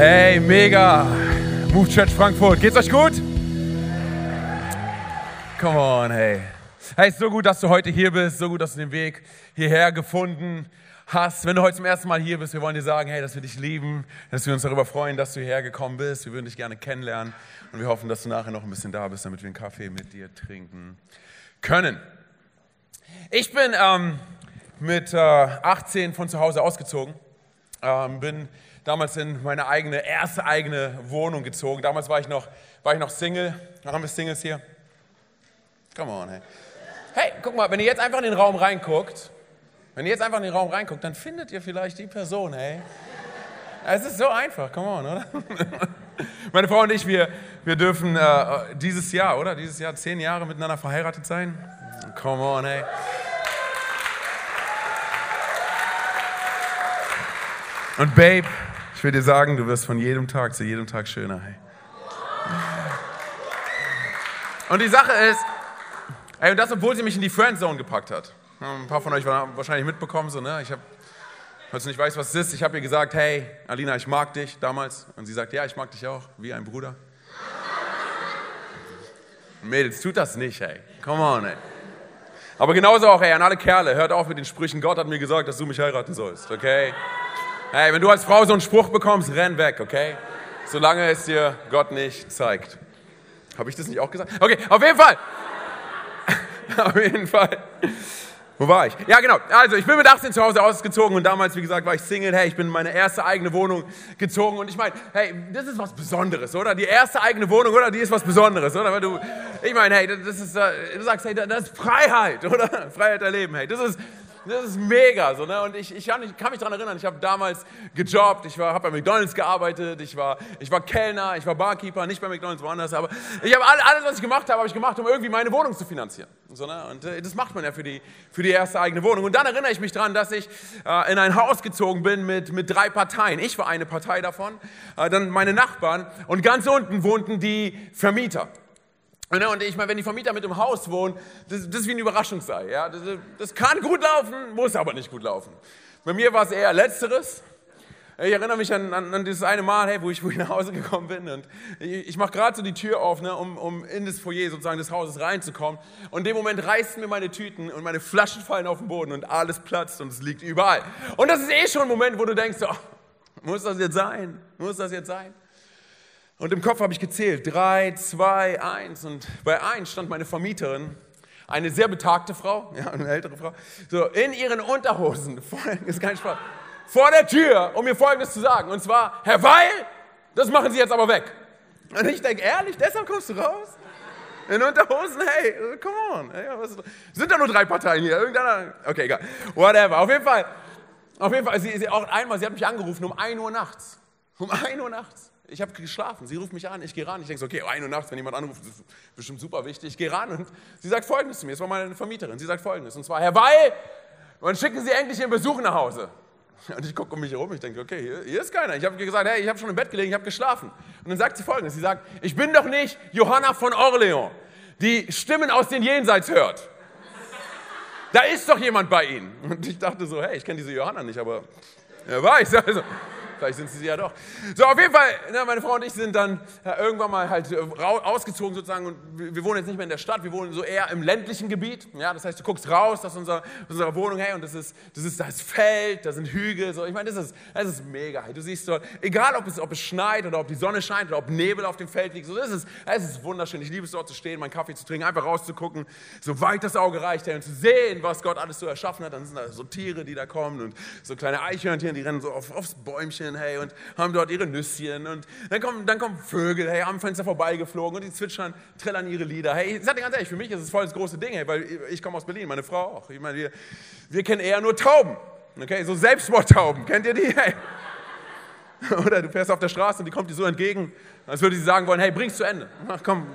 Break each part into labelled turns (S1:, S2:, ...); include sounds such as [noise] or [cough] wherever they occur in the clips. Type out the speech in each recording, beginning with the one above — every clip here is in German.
S1: Hey, mega. Move Church Frankfurt. Geht's euch gut? Come on, hey. Hey, so gut, dass du heute hier bist. So gut, dass du den Weg hierher gefunden hast. Wenn du heute zum ersten Mal hier bist, wir wollen dir sagen, hey, dass wir dich lieben, dass wir uns darüber freuen, dass du hierher gekommen bist. Wir würden dich gerne kennenlernen und wir hoffen, dass du nachher noch ein bisschen da bist, damit wir einen Kaffee mit dir trinken können. Ich bin ähm, mit äh, 18 von zu Hause ausgezogen, ähm, bin damals in meine eigene, erste eigene Wohnung gezogen. Damals war ich noch, war ich noch Single. Haben wir Singles hier? Come on, hey. Hey, guck mal, wenn ihr jetzt einfach in den Raum reinguckt, wenn ihr jetzt einfach in den Raum reinguckt, dann findet ihr vielleicht die Person, hey. Es ist so einfach, come on, oder? [laughs] Meine Frau und ich, wir, wir dürfen äh, dieses Jahr, oder? Dieses Jahr zehn Jahre miteinander verheiratet sein. Come on, hey. Und Babe, ich will dir sagen, du wirst von jedem Tag zu jedem Tag schöner. Hey. Und die Sache ist, ey, und das, obwohl sie mich in die Friendzone gepackt hat. Ein paar von euch haben wahrscheinlich mitbekommen, so, ne? Ich habe, falls du nicht weißt, was es ist, ich habe ihr gesagt, hey, Alina, ich mag dich damals. Und sie sagt, ja, ich mag dich auch, wie ein Bruder. Mädels, tut das nicht, hey. Come on, ey. Aber genauso auch, ey, an alle Kerle, hört auf mit den Sprüchen, Gott hat mir gesagt, dass du mich heiraten sollst, okay? Hey, wenn du als Frau so einen Spruch bekommst, renn weg, okay? Solange es dir Gott nicht zeigt. Habe ich das nicht auch gesagt? Okay, auf jeden Fall. [laughs] auf jeden Fall. Wo war ich? Ja, genau. Also, ich bin mit 18 zu Hause ausgezogen und damals, wie gesagt, war ich Single. Hey, ich bin in meine erste eigene Wohnung gezogen und ich meine, hey, das ist was Besonderes, oder? Die erste eigene Wohnung, oder? Die ist was Besonderes, oder? Weil du, ich meine, hey, das ist, äh, du sagst, hey, das ist Freiheit, [laughs] oder? Freiheit erleben, hey. Das ist, das ist mega. So, ne? Und ich, ich, kann, ich kann mich daran erinnern, ich habe damals gejobbt, ich habe bei McDonalds gearbeitet, ich war, ich war Kellner, ich war Barkeeper, nicht bei McDonalds, woanders, aber ich habe alles, was ich gemacht habe, habe ich gemacht, um irgendwie meine Wohnung zu finanzieren. So, ne? Und äh, das macht man ja für die, für die erste eigene Wohnung. Und dann erinnere ich mich daran, dass ich äh, in ein Haus gezogen bin mit, mit drei Parteien. Ich war eine Partei davon, äh, dann meine Nachbarn und ganz unten wohnten die Vermieter. Ne, und ich meine, wenn die Vermieter mit im Haus wohnen, das, das ist wie ein Überraschungsei. Ja? Das, das, kann gut laufen, muss aber nicht gut laufen. Bei mir war es eher Letzteres. Ich erinnere mich an, an, an dieses eine Mal, hey, wo, ich, wo ich nach Hause gekommen bin und ich, ich mache gerade so die Tür auf, ne, um, um in das Foyer sozusagen des Hauses reinzukommen. Und in dem Moment reißen mir meine Tüten und meine Flaschen fallen auf den Boden und alles platzt und es liegt überall. Und das ist eh schon ein Moment, wo du denkst, oh, muss das jetzt sein? Muss das jetzt sein? Und im Kopf habe ich gezählt, drei, zwei, eins. Und bei eins stand meine Vermieterin, eine sehr betagte Frau, [laughs] ja, eine ältere Frau, so in ihren Unterhosen, [laughs] ist kein Spaß, vor der Tür, um mir Folgendes zu sagen. Und zwar, Herr Weil, das machen Sie jetzt aber weg. Und ich denke, ehrlich, deshalb kommst du raus? In Unterhosen, hey, come on. Hey, was, sind da nur drei Parteien hier? Irgendeiner? Okay, egal. Whatever. Auf jeden Fall, auf jeden Fall, sie, sie, auch einmal, sie hat mich angerufen um 1 Uhr nachts. Um 1 Uhr nachts. Ich habe geschlafen. Sie ruft mich an, ich gehe ran. Ich denke so, okay, ein Uhr nachts, wenn jemand anruft, das ist bestimmt super wichtig. Ich gehe ran und sie sagt Folgendes zu mir. Es war meine Vermieterin. Sie sagt Folgendes. Und zwar, Herr Weil, wann schicken Sie endlich Ihren Besuch nach Hause? Und ich gucke um mich herum. Ich denke, okay, hier, hier ist keiner. Ich habe gesagt, hey, ich habe schon im Bett gelegen, ich habe geschlafen. Und dann sagt sie Folgendes. Sie sagt, ich bin doch nicht Johanna von Orleans, die Stimmen aus den Jenseits hört. Da ist doch jemand bei Ihnen. Und ich dachte so, hey, ich kenne diese Johanna nicht, aber wer weiß. Also, Vielleicht sind sie ja doch. So, auf jeden Fall, ne, meine Frau und ich sind dann ja, irgendwann mal halt äh, ausgezogen sozusagen und wir, wir, wohnen jetzt nicht mehr in der Stadt, wir wohnen so eher im ländlichen Gebiet. Ja, das heißt, du guckst raus aus unserer, unserer Wohnung, hey, und das ist, das ist das Feld, da sind Hügel, so. Ich meine, das ist, das ist mega. Du siehst dort, egal ob es, ob es schneit oder ob die Sonne scheint oder ob Nebel auf dem Feld liegt, so, das ist, das ist wunderschön. Ich liebe es dort zu stehen, meinen Kaffee zu trinken, einfach rauszugucken, so weit das Auge reicht, hey, und zu sehen, was Gott alles so erschaffen hat. Dann sind da so Tiere, die da kommen und so kleine Eichhörnchen, die rennen so auf, aufs Bäumchen Vögelchen, hey, und haben dort ihre Nüsschen. Und dann kommen, dann kommen Vögel, hey, am Fenster vorbeigeflogen und die zwitschern, trillern ihre Lieder. Hey, ich sag dir ganz ehrlich, für mich ist es voll das große Ding, hey, weil ich komme aus Berlin, meine Frau auch. Ich meine, wir, wir kennen eher nur Tauben. Okay, so Selbstmordtauben. Kennt ihr die? [laughs] Hey. Oder du fährst auf der Straße und die kommt dir so entgegen, als würde sie sagen wollen, hey, bring's zu Ende. Ach komm.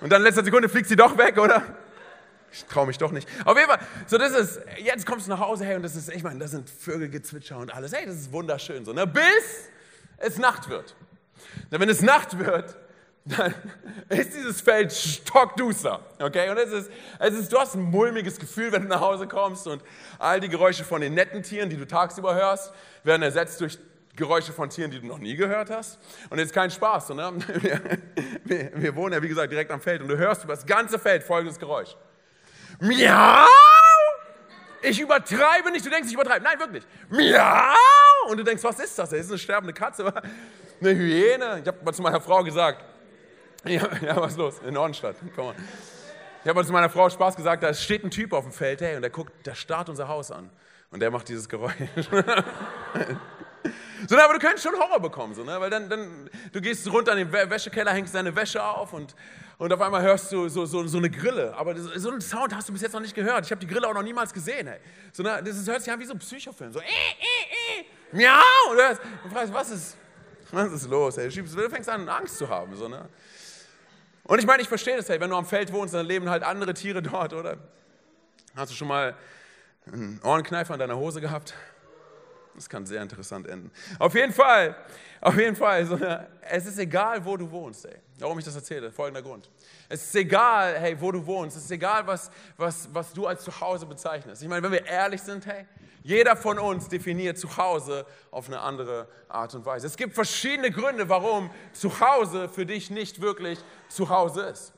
S1: Und dann in letzter Sekunde fliegt sie doch weg, oder? Ich traue mich doch nicht. Auf jeden Fall, so das ist, jetzt kommst du nach Hause, hey, und das ist, ich meine, da sind Vögelgezwitscher und alles. Hey, das ist wunderschön so, ne? Bis es Nacht wird. Denn wenn es Nacht wird, dann [laughs] ist dieses Feld stockduster, okay? Und es ist, es ist, du hast ein mulmiges Gefühl, wenn du nach Hause kommst und all die Geräusche von den netten Tieren, die du tagsüber hörst, werden ersetzt durch Geräusche von Tieren, die du noch nie gehört hast. Und jetzt kein Spaß. So, ne? [laughs] wir, wir, wohnen ja, wie gesagt, direkt am Feld und du hörst über das ganze Feld folgendes Geräusch. Miau! Ich übertreibe nicht, du denkst, ich übertreibe. Nein, wirklich. Miau! Und du denkst, was ist das? Das ist eine sterbende Katze, eine Hyäne. Ich habe mal zu meiner Frau gesagt, [laughs] ja, ja was ist los? In Nordenstadt, komm mal. Ich habe mal zu meiner Frau Spaß gesagt, da steht ein Typ auf dem Feld, hey, und der guckt, der starrt unser Haus an. Und der macht dieses Geräusch. [laughs] So, aber du könntest schon Horror bekommen, so, ne? weil dann, dann, du gehst runter in den Wäschekeller, hängst deine Wäsche auf und, und auf einmal hörst du so, so, so eine Grille. Aber das, so einen Sound hast du bis jetzt noch nicht gehört. Ich habe die Grille auch noch niemals gesehen. Hey. So, ne? Das hört sich an wie so ein Psychofilm. So, äh, äh, äh, miau. Und du, hörst, und fragst, was ist, was ist los? Hey? Du fängst an, Angst zu haben. So, ne? Und ich meine, ich verstehe das, hey, wenn du am Feld wohnst, dann leben halt andere Tiere dort, oder? Hast du schon mal einen Ohrenkneifer in deiner Hose gehabt? Das kann sehr interessant enden. Auf jeden Fall, auf jeden Fall, so, es ist egal, wo du wohnst, ey. Warum ich das erzähle, folgender Grund. Es ist egal, hey, wo du wohnst. Es ist egal, was, was, was du als Zuhause bezeichnest. Ich meine, wenn wir ehrlich sind, hey, jeder von uns definiert Zuhause auf eine andere Art und Weise. Es gibt verschiedene Gründe, warum Zuhause für dich nicht wirklich Zuhause ist.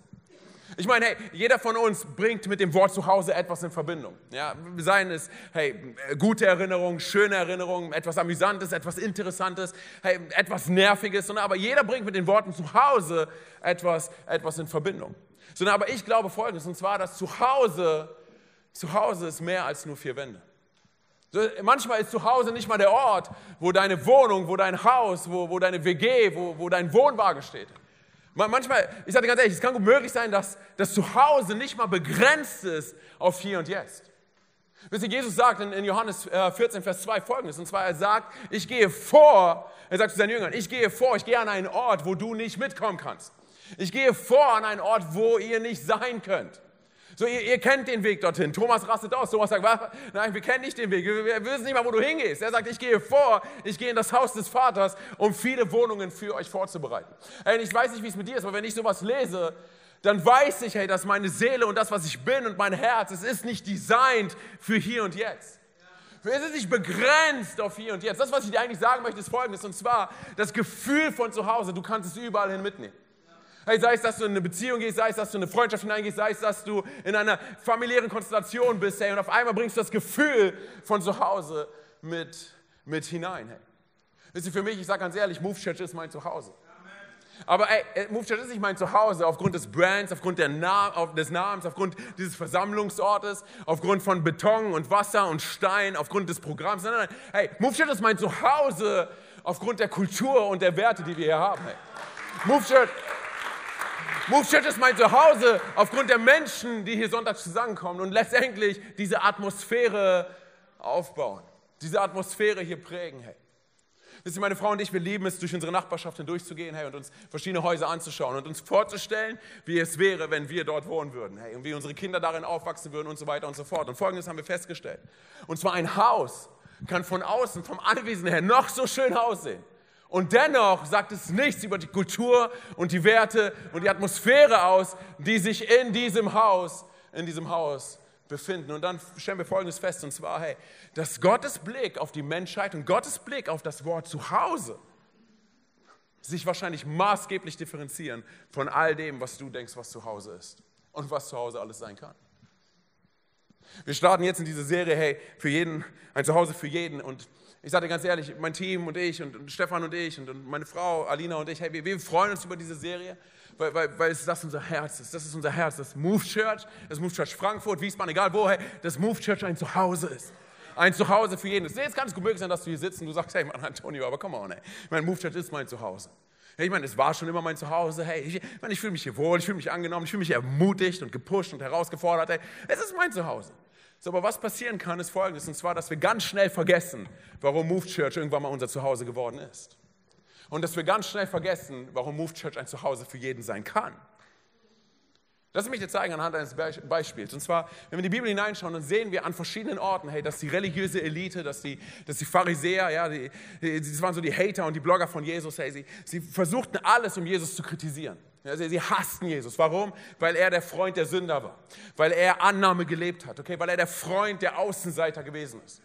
S1: Ich meine, hey, jeder von uns bringt mit dem Wort Zuhause etwas in Verbindung. Ja, seien es, hey, gute Erinnerungen, schöne Erinnerungen, etwas Amüsantes, etwas Interessantes, hey, etwas Nerviges, sondern aber jeder bringt mit den Worten Zuhause etwas, etwas in Verbindung. Sondern aber ich glaube Folgendes, und zwar, dass Zuhause, Zuhause ist mehr als nur vier Wände. Manchmal ist Zuhause nicht mal der Ort, wo deine Wohnung, wo dein Haus, wo, wo deine WG, wo, wo dein Wohnwagen steht. Manchmal, ich sage ganz ehrlich, es kann gut möglich sein, dass das Zuhause nicht mal begrenzt ist auf hier und jetzt. Wisst ihr, Jesus sagt in, Johannes 14, äh, Vers 2 folgendes, und zwar er sagt, ich gehe vor, er sagt zu seinen Jüngern, ich gehe vor, ich gehe an einen Ort, wo du nicht mitkommen kannst. Ich gehe vor an einen Ort, wo ihr nicht sein könnt. So, ihr, ihr, kennt den Weg dorthin. Thomas rastet aus. Thomas sagt, nein, wir kennen nicht den Weg. Wir, wir wissen nicht mal, wo du hingehst. Er sagt, ich gehe vor, ich gehe in das Haus des Vaters, um viele Wohnungen für euch vorzubereiten. Hey, ich weiß nicht, wie es mit dir ist, aber wenn ich sowas lese, dann weiß ich, hey, dass meine Seele und das, was ich bin und mein Herz, es ist nicht designt für hier und jetzt. Es ist nicht begrenzt auf hier und jetzt. Das, was ich dir eigentlich sagen möchte, ist folgendes, und zwar das Gefühl von zu Hause, du kannst es überall hin mitnehmen. Hey, sei es, dass du in eine Beziehung gehst, sei es, dass du in eine Freundschaft hineingehst, sei es, dass du in einer familiären Konstellation bist, hey, und auf einmal bringst du das Gefühl von zu Hause mit, mit hinein, hey. Wisst ihr, für mich, ich sage ganz ehrlich, Move Church ist mein Zuhause. Aber ey, äh, Move Church ist nicht mein Zuhause aufgrund des Brands, aufgrund Nam des Namens, aufgrund dieses Versammlungsortes, aufgrund von Beton und Wasser und Stein, aufgrund des Programms. Nein, nein, nein. Hey, Move Church ist mein Zuhause aufgrund der Kultur und der Werte, die wir hier haben. Hey. Move Church, Move Church ist mein Zuhause aufgrund der Menschen, die hier sonntags zusammenkommen und letztendlich diese Atmosphäre aufbauen, diese Atmosphäre hier prägen. Hey. Wisst ihr, meine Frau und ich, wir lieben es, durch unsere Nachbarschaft hindurchzugehen hey, und uns verschiedene Häuser anzuschauen und uns vorzustellen, wie es wäre, wenn wir dort wohnen würden hey, und wie unsere Kinder darin aufwachsen würden und so weiter und so fort. Und Folgendes haben wir festgestellt. Und zwar ein Haus kann von außen, vom Anwesen her noch so schön aussehen. Und dennoch sagt es nichts über die Kultur und die Werte und die Atmosphäre aus, die sich in diesem Haus, in diesem Haus befinden. Und dann stellen wir Folgendes fest, und zwar, hey, dass Gottes Blick auf die Menschheit und Gottes Blick auf das Wort Zuhause sich wahrscheinlich maßgeblich differenzieren von all dem, was du denkst, was zu Hause ist und was zu Hause alles sein kann. Wir starten jetzt in diese Serie, hey, für jeden, ein Zuhause für jeden. Und ich sage dir ganz ehrlich, mein Team und ich und, und Stefan und ich und, und, meine Frau Alina und ich, hey, wir, wir freuen uns über diese Serie, weil, weil, weil es das unser Herz ist. Das ist unser Herz, das Move Church, das Move Church Frankfurt, Wiesbaden, egal wo, hey, das Move Church ein Zuhause ist. Ein Zuhause für jeden. Jetzt kann es gut möglich sein, dass du hier sitzt und du sagst, hey, Mann, Antonio, aber come on, ey. Mein Move Church ist mein Zuhause. Ich meine, es war schon immer mein Zuhause. Hey, ich, ich, ich fühle mich hier wohl, ich fühle mich angenommen, ich fühle mich ermutigt und gepusht und herausgefordert. Hey, es ist mein Zuhause. So, aber was passieren kann, ist folgendes, und zwar, dass wir ganz schnell vergessen, warum Move Church irgendwann mal unser Zuhause geworden ist. Und dass wir ganz schnell vergessen, warum Move Church ein Zuhause für jeden sein kann. Lass mich dir zeigen anhand eines Beispiels. Und zwar, wenn wir in die Bibel hineinschauen, dann sehen wir an verschiedenen Orten, hey, dass die religiöse Elite, dass die, dass die Pharisäer, ja, die, die, das waren so die Hater und die Blogger von Jesus, hey, sie, sie versuchten alles, um Jesus zu kritisieren. Sie hassten Jesus. Warum? Weil er der Freund der Sünder war. Weil er Annahme gelebt hat. Okay? Weil er der Freund der Außenseiter gewesen ist.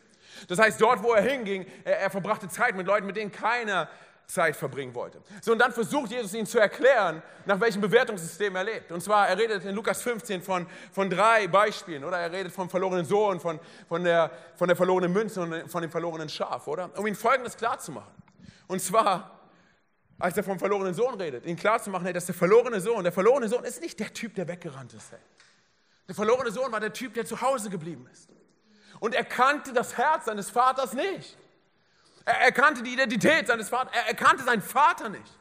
S1: Das heißt, dort, wo er hinging, er, er verbrachte Zeit mit Leuten, mit denen keiner Zeit verbringen wollte. So, und dann versucht Jesus ihnen zu erklären, nach welchem Bewertungssystem er lebt. Und zwar, er redet in Lukas 15 von, von drei Beispielen, oder? Er redet vom verlorenen Sohn, von, von, der, von der verlorenen Münze und von dem verlorenen Schaf, oder? Um ihnen Folgendes klarzumachen. Und zwar, als er vom verlorenen Sohn redet, ihnen klarzumachen, hey, dass der verlorene Sohn, der verlorene Sohn ist nicht der Typ, der weggerannt ist. Hey. Der verlorene Sohn war der Typ, der zu Hause geblieben ist. Und er kannte das Herz seines Vaters nicht. Er erkannte die Identität seines Vaters. Er erkannte seinen Vater nicht.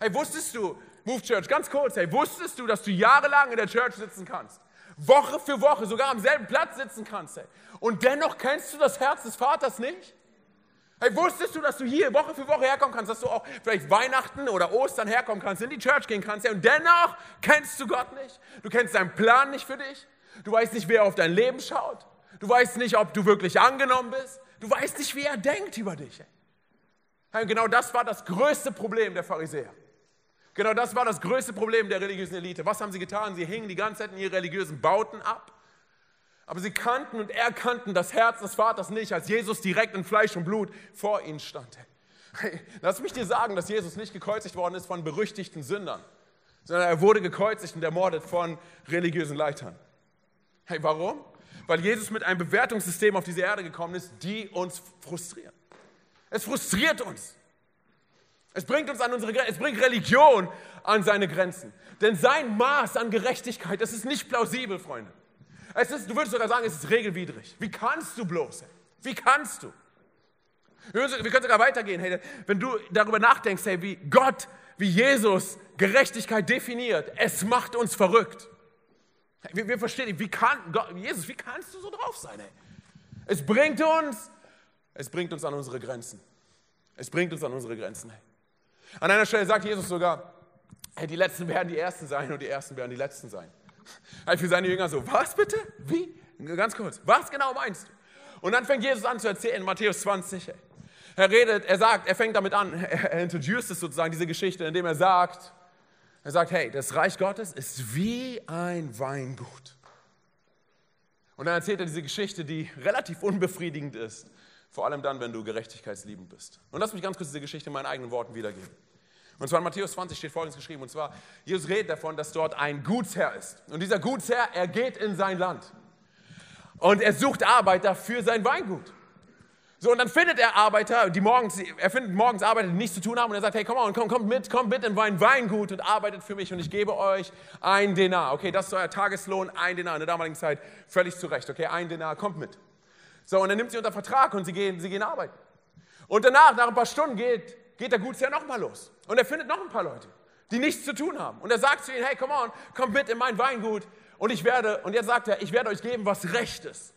S1: Hey, wusstest du, Move Church, ganz kurz, hey, wusstest du, dass du jahrelang in der Church sitzen kannst? Woche für Woche, sogar am selben Platz sitzen kannst, hey. Und dennoch kennst du das Herz des Vaters nicht? Hey, wusstest du, dass du hier Woche für Woche herkommen kannst, dass du auch vielleicht Weihnachten oder Ostern herkommen kannst, in die Church gehen kannst, hey, und dennoch kennst du Gott nicht? Du kennst seinen Plan nicht für dich? Du weißt nicht, wer auf dein Leben schaut? Du weißt nicht, ob du wirklich angenommen bist? Du weißt nicht, wie er denkt über dich. Genau das war das größte Problem der Pharisäer. Genau das war das größte Problem der religiösen Elite. Was haben sie getan? Sie hingen die ganze Zeit in ihre religiösen Bauten ab. Aber sie kannten und erkannten das Herz des Vaters nicht, als Jesus direkt in Fleisch und Blut vor ihnen stand. Hey, lass mich dir sagen, dass Jesus nicht gekreuzigt worden ist von berüchtigten Sündern, sondern er wurde gekreuzigt und ermordet von religiösen Leitern. Hey, warum? weil Jesus mit einem Bewertungssystem auf diese Erde gekommen ist, die uns frustrieren. Es frustriert uns. Es bringt uns an unsere Grenzen, es bringt Religion an seine Grenzen. Denn sein Maß an Gerechtigkeit, das ist nicht plausibel, Freunde. Es ist, du würdest sogar sagen, es ist regelwidrig. Wie kannst du bloß? Wie kannst du? Wir können sogar weitergehen. Hey, wenn du darüber nachdenkst, hey, wie Gott, wie Jesus Gerechtigkeit definiert, es macht uns verrückt. Wir, wir verstehen nicht, wie kann, Gott, Jesus, wie kannst du so drauf sein? Ey? Es bringt uns, es bringt uns an unsere Grenzen. Es bringt uns an unsere Grenzen. An einer Stelle sagt Jesus sogar, hey, die Letzten werden die Ersten sein und die Ersten werden die Letzten sein. Hey, für seine Jünger so, was bitte? Wie? Ganz kurz, was genau meinst du? Und dann fängt Jesus an zu erzählen in Matthäus 20. Ey. Er redet, er sagt, er fängt damit an, er, er introduced es sozusagen, diese Geschichte, indem er sagt, er sagt, hey, das Reich Gottes ist wie ein Weingut. Und dann erzählt er diese Geschichte, die relativ unbefriedigend ist, vor allem dann, wenn du gerechtigkeitsliebend bist. Und lass mich ganz kurz diese Geschichte in meinen eigenen Worten wiedergeben. Und zwar in Matthäus 20 steht folgendes geschrieben, und zwar, Jesus redet davon, dass dort ein Gutsherr ist. Und dieser Gutsherr, er geht in sein Land. Und er sucht Arbeiter für sein Weingut. So, und dann findet er Arbeiter, die morgens, er findet morgens Arbeiter, die nichts zu tun haben, und er sagt, hey, komm on, komm, kommt mit, kommt mit in mein Weingut und arbeitet für mich und ich gebe euch ein Denar. Okay, das ist euer Tageslohn, ein Denar in der damaligen Zeit, völlig zu Recht, okay, ein Denar, kommt mit. So, und dann nimmt sie unter Vertrag und sie gehen, sie gehen arbeiten. Und danach, nach ein paar Stunden, geht, geht der Gutsherr nochmal los. Und er findet noch ein paar Leute, die nichts zu tun haben. Und er sagt zu ihnen, hey, komm on, kommt mit in mein Weingut und ich werde, und jetzt sagt er, ich werde euch geben, was recht ist.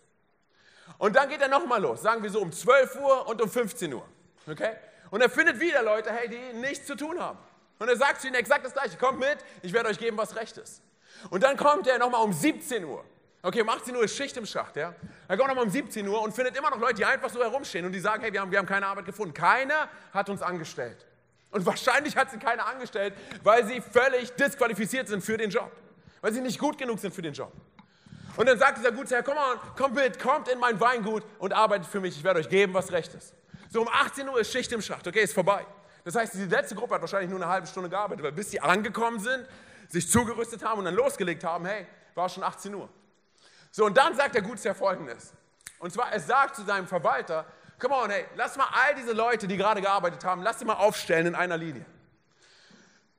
S1: Und dann geht er nochmal los, sagen wir so um 12 Uhr und um 15 Uhr. Okay? Und er findet wieder Leute, hey, die nichts zu tun haben. Und er sagt zu ihnen exakt das Gleiche: Kommt mit, ich werde euch geben, was recht ist. Und dann kommt er nochmal um 17 Uhr. Okay, um 18 Uhr ist Schicht im Schacht, ja. Er kommt nochmal um 17 Uhr und findet immer noch Leute, die einfach so herumstehen und die sagen: Hey, wir haben, wir haben keine Arbeit gefunden. Keiner hat uns angestellt. Und wahrscheinlich hat sie keiner angestellt, weil sie völlig disqualifiziert sind für den Job. Weil sie nicht gut genug sind für den Job. Und dann sagt dieser Gutsherr, komm on, kommt mit, kommt in mein Weingut und arbeitet für mich. Ich werde euch geben, was recht ist. So um 18 Uhr ist Schicht im Schacht, okay, ist vorbei. Das heißt, die letzte Gruppe hat wahrscheinlich nur eine halbe Stunde gearbeitet, weil bis sie angekommen sind, sich zugerüstet haben und dann losgelegt haben, hey, war schon 18 Uhr. So, und dann sagt der Gutsherr folgendes. Und zwar, er sagt zu seinem Verwalter, come on, hey, lass mal all diese Leute, die gerade gearbeitet haben, lass sie mal aufstellen in einer Linie.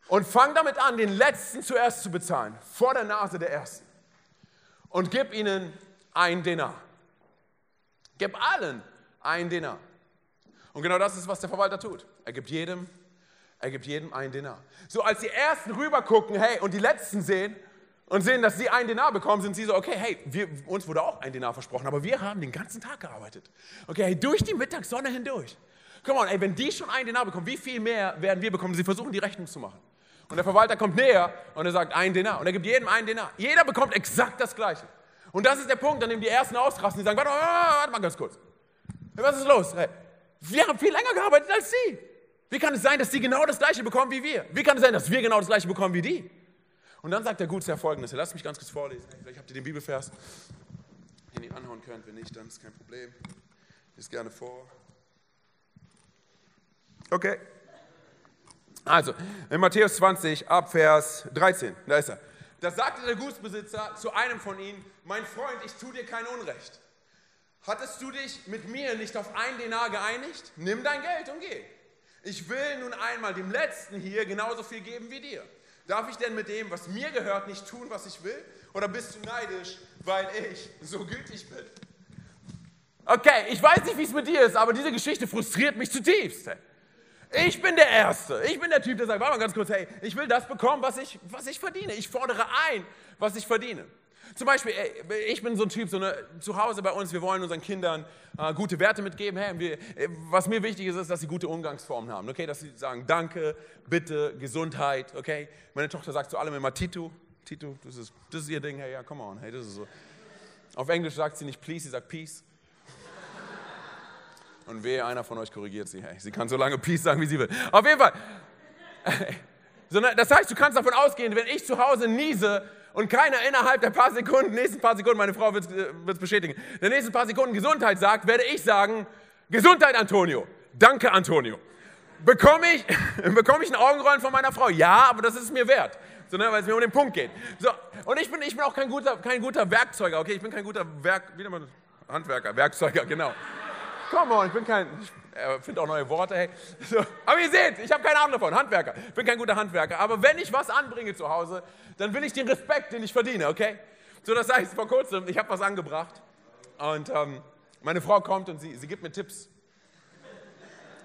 S1: Und fang damit an, den Letzten zuerst zu bezahlen, vor der Nase der Ersten und gib ihnen ein Dinar. Gib allen ein Dinar. Und genau das ist, was der Verwalter tut. Er gibt jedem, er gibt jedem ein Dinar. So als die Ersten rübergucken, hey, und die Letzten sehen und sehen, dass sie ein Dinar bekommen, sind sie so, okay, hey, wir, uns wurde auch ein Dinar versprochen, aber wir haben den ganzen Tag gearbeitet. Okay, hey, durch die Mittagssonne hindurch. Come on, ey, wenn die schon ein Dinar bekommen, wie viel mehr werden wir bekommen? Sie versuchen, die Rechnung zu machen. Und der Verwalter kommt näher und er sagt, ein Dinar. Und er gibt jedem einen Dinar. Jeder bekommt exakt das Gleiche. Und das ist der Punkt, an dem die Ersten ausrasten. Die sagen, warte, warte mal ganz kurz. Was ist los? Hey, wir haben viel länger gearbeitet als Sie. Wie kann es sein, dass Sie genau das Gleiche bekommen wie wir? Wie kann es sein, dass wir genau das Gleiche bekommen wie die? Und dann sagt der Gutsherr folgendes. Lasst mich ganz kurz vorlesen. Vielleicht habt ihr den Bibelvers, den ihr anhauen könnt. Wenn nicht, dann ist kein Problem. Lies gerne vor. Okay. Also, in Matthäus 20, ab Vers 13, da ist er. Da sagte der Gutsbesitzer zu einem von ihnen, mein Freund, ich tue dir kein Unrecht. Hattest du dich mit mir nicht auf ein Denar geeinigt? Nimm dein Geld und geh. Ich will nun einmal dem Letzten hier genauso viel geben wie dir. Darf ich denn mit dem, was mir gehört, nicht tun, was ich will? Oder bist du neidisch, weil ich so gütig bin? Okay, ich weiß nicht, wie es mit dir ist, aber diese Geschichte frustriert mich zutiefst. Ich bin der Erste. Ich bin der Typ, der sagt, warte mal ganz kurz, hey, ich will das bekommen, was ich, was ich verdiene. Ich fordere ein, was ich verdiene. Zum Beispiel, ich bin so ein Typ, so eine, zu Hause bei uns, wir wollen unseren Kindern äh, gute Werte mitgeben. Hey, wir, äh, was mir wichtig ist, ist, dass sie gute Umgangsformen haben. Okay, dass sie sagen Danke, Bitte, Gesundheit. Okay, meine Tochter sagt zu allem immer Tito. Tito, das ist, das ist ihr Ding. Hey, ja, come on. Hey, das ist so. Auf Englisch sagt sie nicht Please, sie sagt Peace. Und wehe, einer von euch korrigiert sie. Hey, sie kann so lange Peace sagen, wie sie will. Auf jeden Fall. [laughs] Das heißt, du kannst davon ausgehen, wenn ich zu Hause niese und keiner innerhalb der paar Sekunden, nächsten paar Sekunden, meine Frau wird es äh, bestätigen, der nächsten paar Sekunden Gesundheit sagt, werde ich sagen, Gesundheit, Antonio. Danke, Antonio. Bekomme ich, [laughs] bekomme ich ein Augenrollen von meiner Frau? Ja, aber das ist mir wert. So, ne, weil es mir um den Punkt geht. So, und ich bin, ich bin auch kein guter, kein guter Werkzeuger, okay? Ich bin kein guter Werk, wie nennt man Handwerker, Werkzeuger, genau. Come on, ich bin kein, ich finde auch neue Worte, hey. [laughs] So, aber ihr seht, ich habe keine Ahnung davon, Handwerker. Ich bin kein guter Handwerker. Aber wenn ich was anbringe zu Hause, dann will ich den Respekt, den ich verdiene, okay? So, das heißt, vor kurzem, ich habe was angebracht und ähm, meine Frau kommt und sie, sie gibt mir Tipps.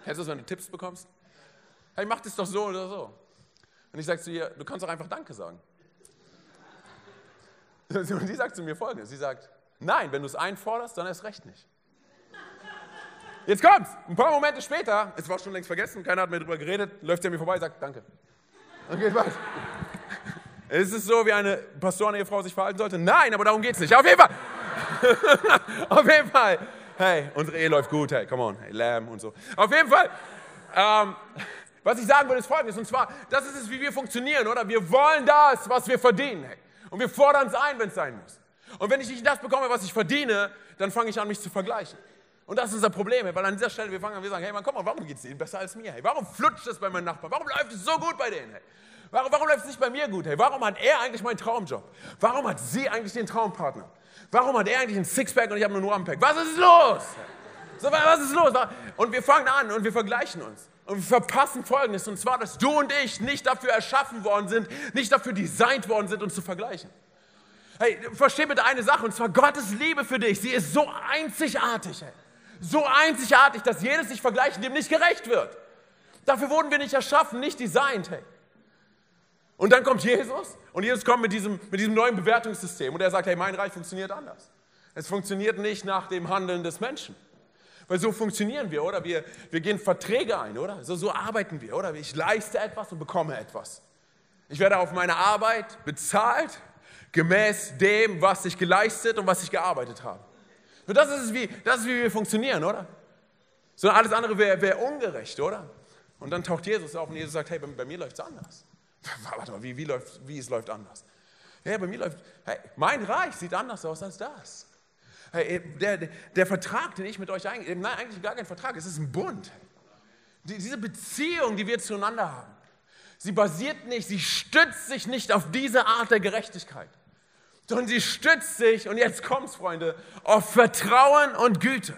S1: Kennst du das, wenn du Tipps bekommst? Hey, mach das doch so oder so. Und ich sage zu ihr, du kannst doch einfach Danke sagen. [laughs] Und sie sagt zu mir folgendes, sie sagt, nein, wenn du es einforderst, dann erst recht nicht. Jetzt kommt's. Ein paar Momente später, es war schon längst vergessen, keiner hat mehr darüber geredet, läuft an mir vorbei, sagt Danke. Und geht weiter. Ist es so, wie eine Pastoren-Ehefrau sich verhalten sollte? Nein, aber darum geht es nicht. Auf jeden Fall. [laughs] Auf jeden Fall. Hey, unsere Ehe läuft gut. Hey, come on. Hey, Lamb und so. Auf jeden Fall. Ähm, was ich sagen will, ist folgendes. Und zwar, das ist es, wie wir funktionieren, oder? Wir wollen das, was wir verdienen. Hey. Und wir fordern es ein, wenn es sein muss. Und wenn ich nicht das bekomme, was ich verdiene, dann fange ich an, mich zu vergleichen. Und das ist unser Problem, weil an dieser Stelle wir fangen an, wir sagen, hey, man, komm mal, warum geht es denen besser als mir? Hey, warum flutscht es bei meinen Nachbarn? Warum läuft es so gut bei denen? Hey? Warum, warum läuft es nicht bei mir gut? Hey, warum hat er eigentlich meinen Traumjob? Warum hat sie eigentlich den Traumpartner? Warum hat er eigentlich ein Sixpack und ich habe nur ein One-Pack? Was ist los? So, was ist los? Und wir fangen an und wir vergleichen uns. Und wir verpassen Folgendes, und zwar, dass du und ich nicht dafür erschaffen worden sind, nicht dafür designt worden sind, uns zu vergleichen. Hey, versteh bitte eine Sache, und zwar Gottes Liebe für dich, sie ist so einzigartig. Hey so einzigartig, dass jedes sich vergleichen dem nicht gerecht wird. Dafür wurden wir nicht erschaffen, nicht designt. Hey. Und dann kommt Jesus und Jesus kommt mit diesem, mit diesem neuen Bewertungssystem und er sagt, hey, mein Reich funktioniert anders. Es funktioniert nicht nach dem Handeln des Menschen. Weil so funktionieren wir, oder? Wir, wir gehen Verträge ein, oder? So, so arbeiten wir, oder? Ich leiste etwas und bekomme etwas. Ich werde auf meine Arbeit bezahlt, gemäß dem, was ich geleistet und was ich gearbeitet habe. Und das ist, wie, das ist, wie wir funktionieren, oder? So alles andere wäre wär ungerecht, oder? Und dann taucht Jesus auf und Jesus sagt, hey, bei, bei mir läuft es anders. [laughs] Warte mal, wie, wie, läuft, wie es läuft anders? Ja, bei mir läuft, hey, mein Reich sieht anders aus als das. Hey, der, der, der Vertrag, den ich mit euch eingehe, nein, eigentlich gar kein Vertrag, es ist ein Bund. Die, diese Beziehung, die wir zueinander haben, sie basiert nicht, sie stützt sich nicht auf diese Art der Gerechtigkeit sondern sie stützt sich, und jetzt kommt's, Freunde, auf Vertrauen und Güte.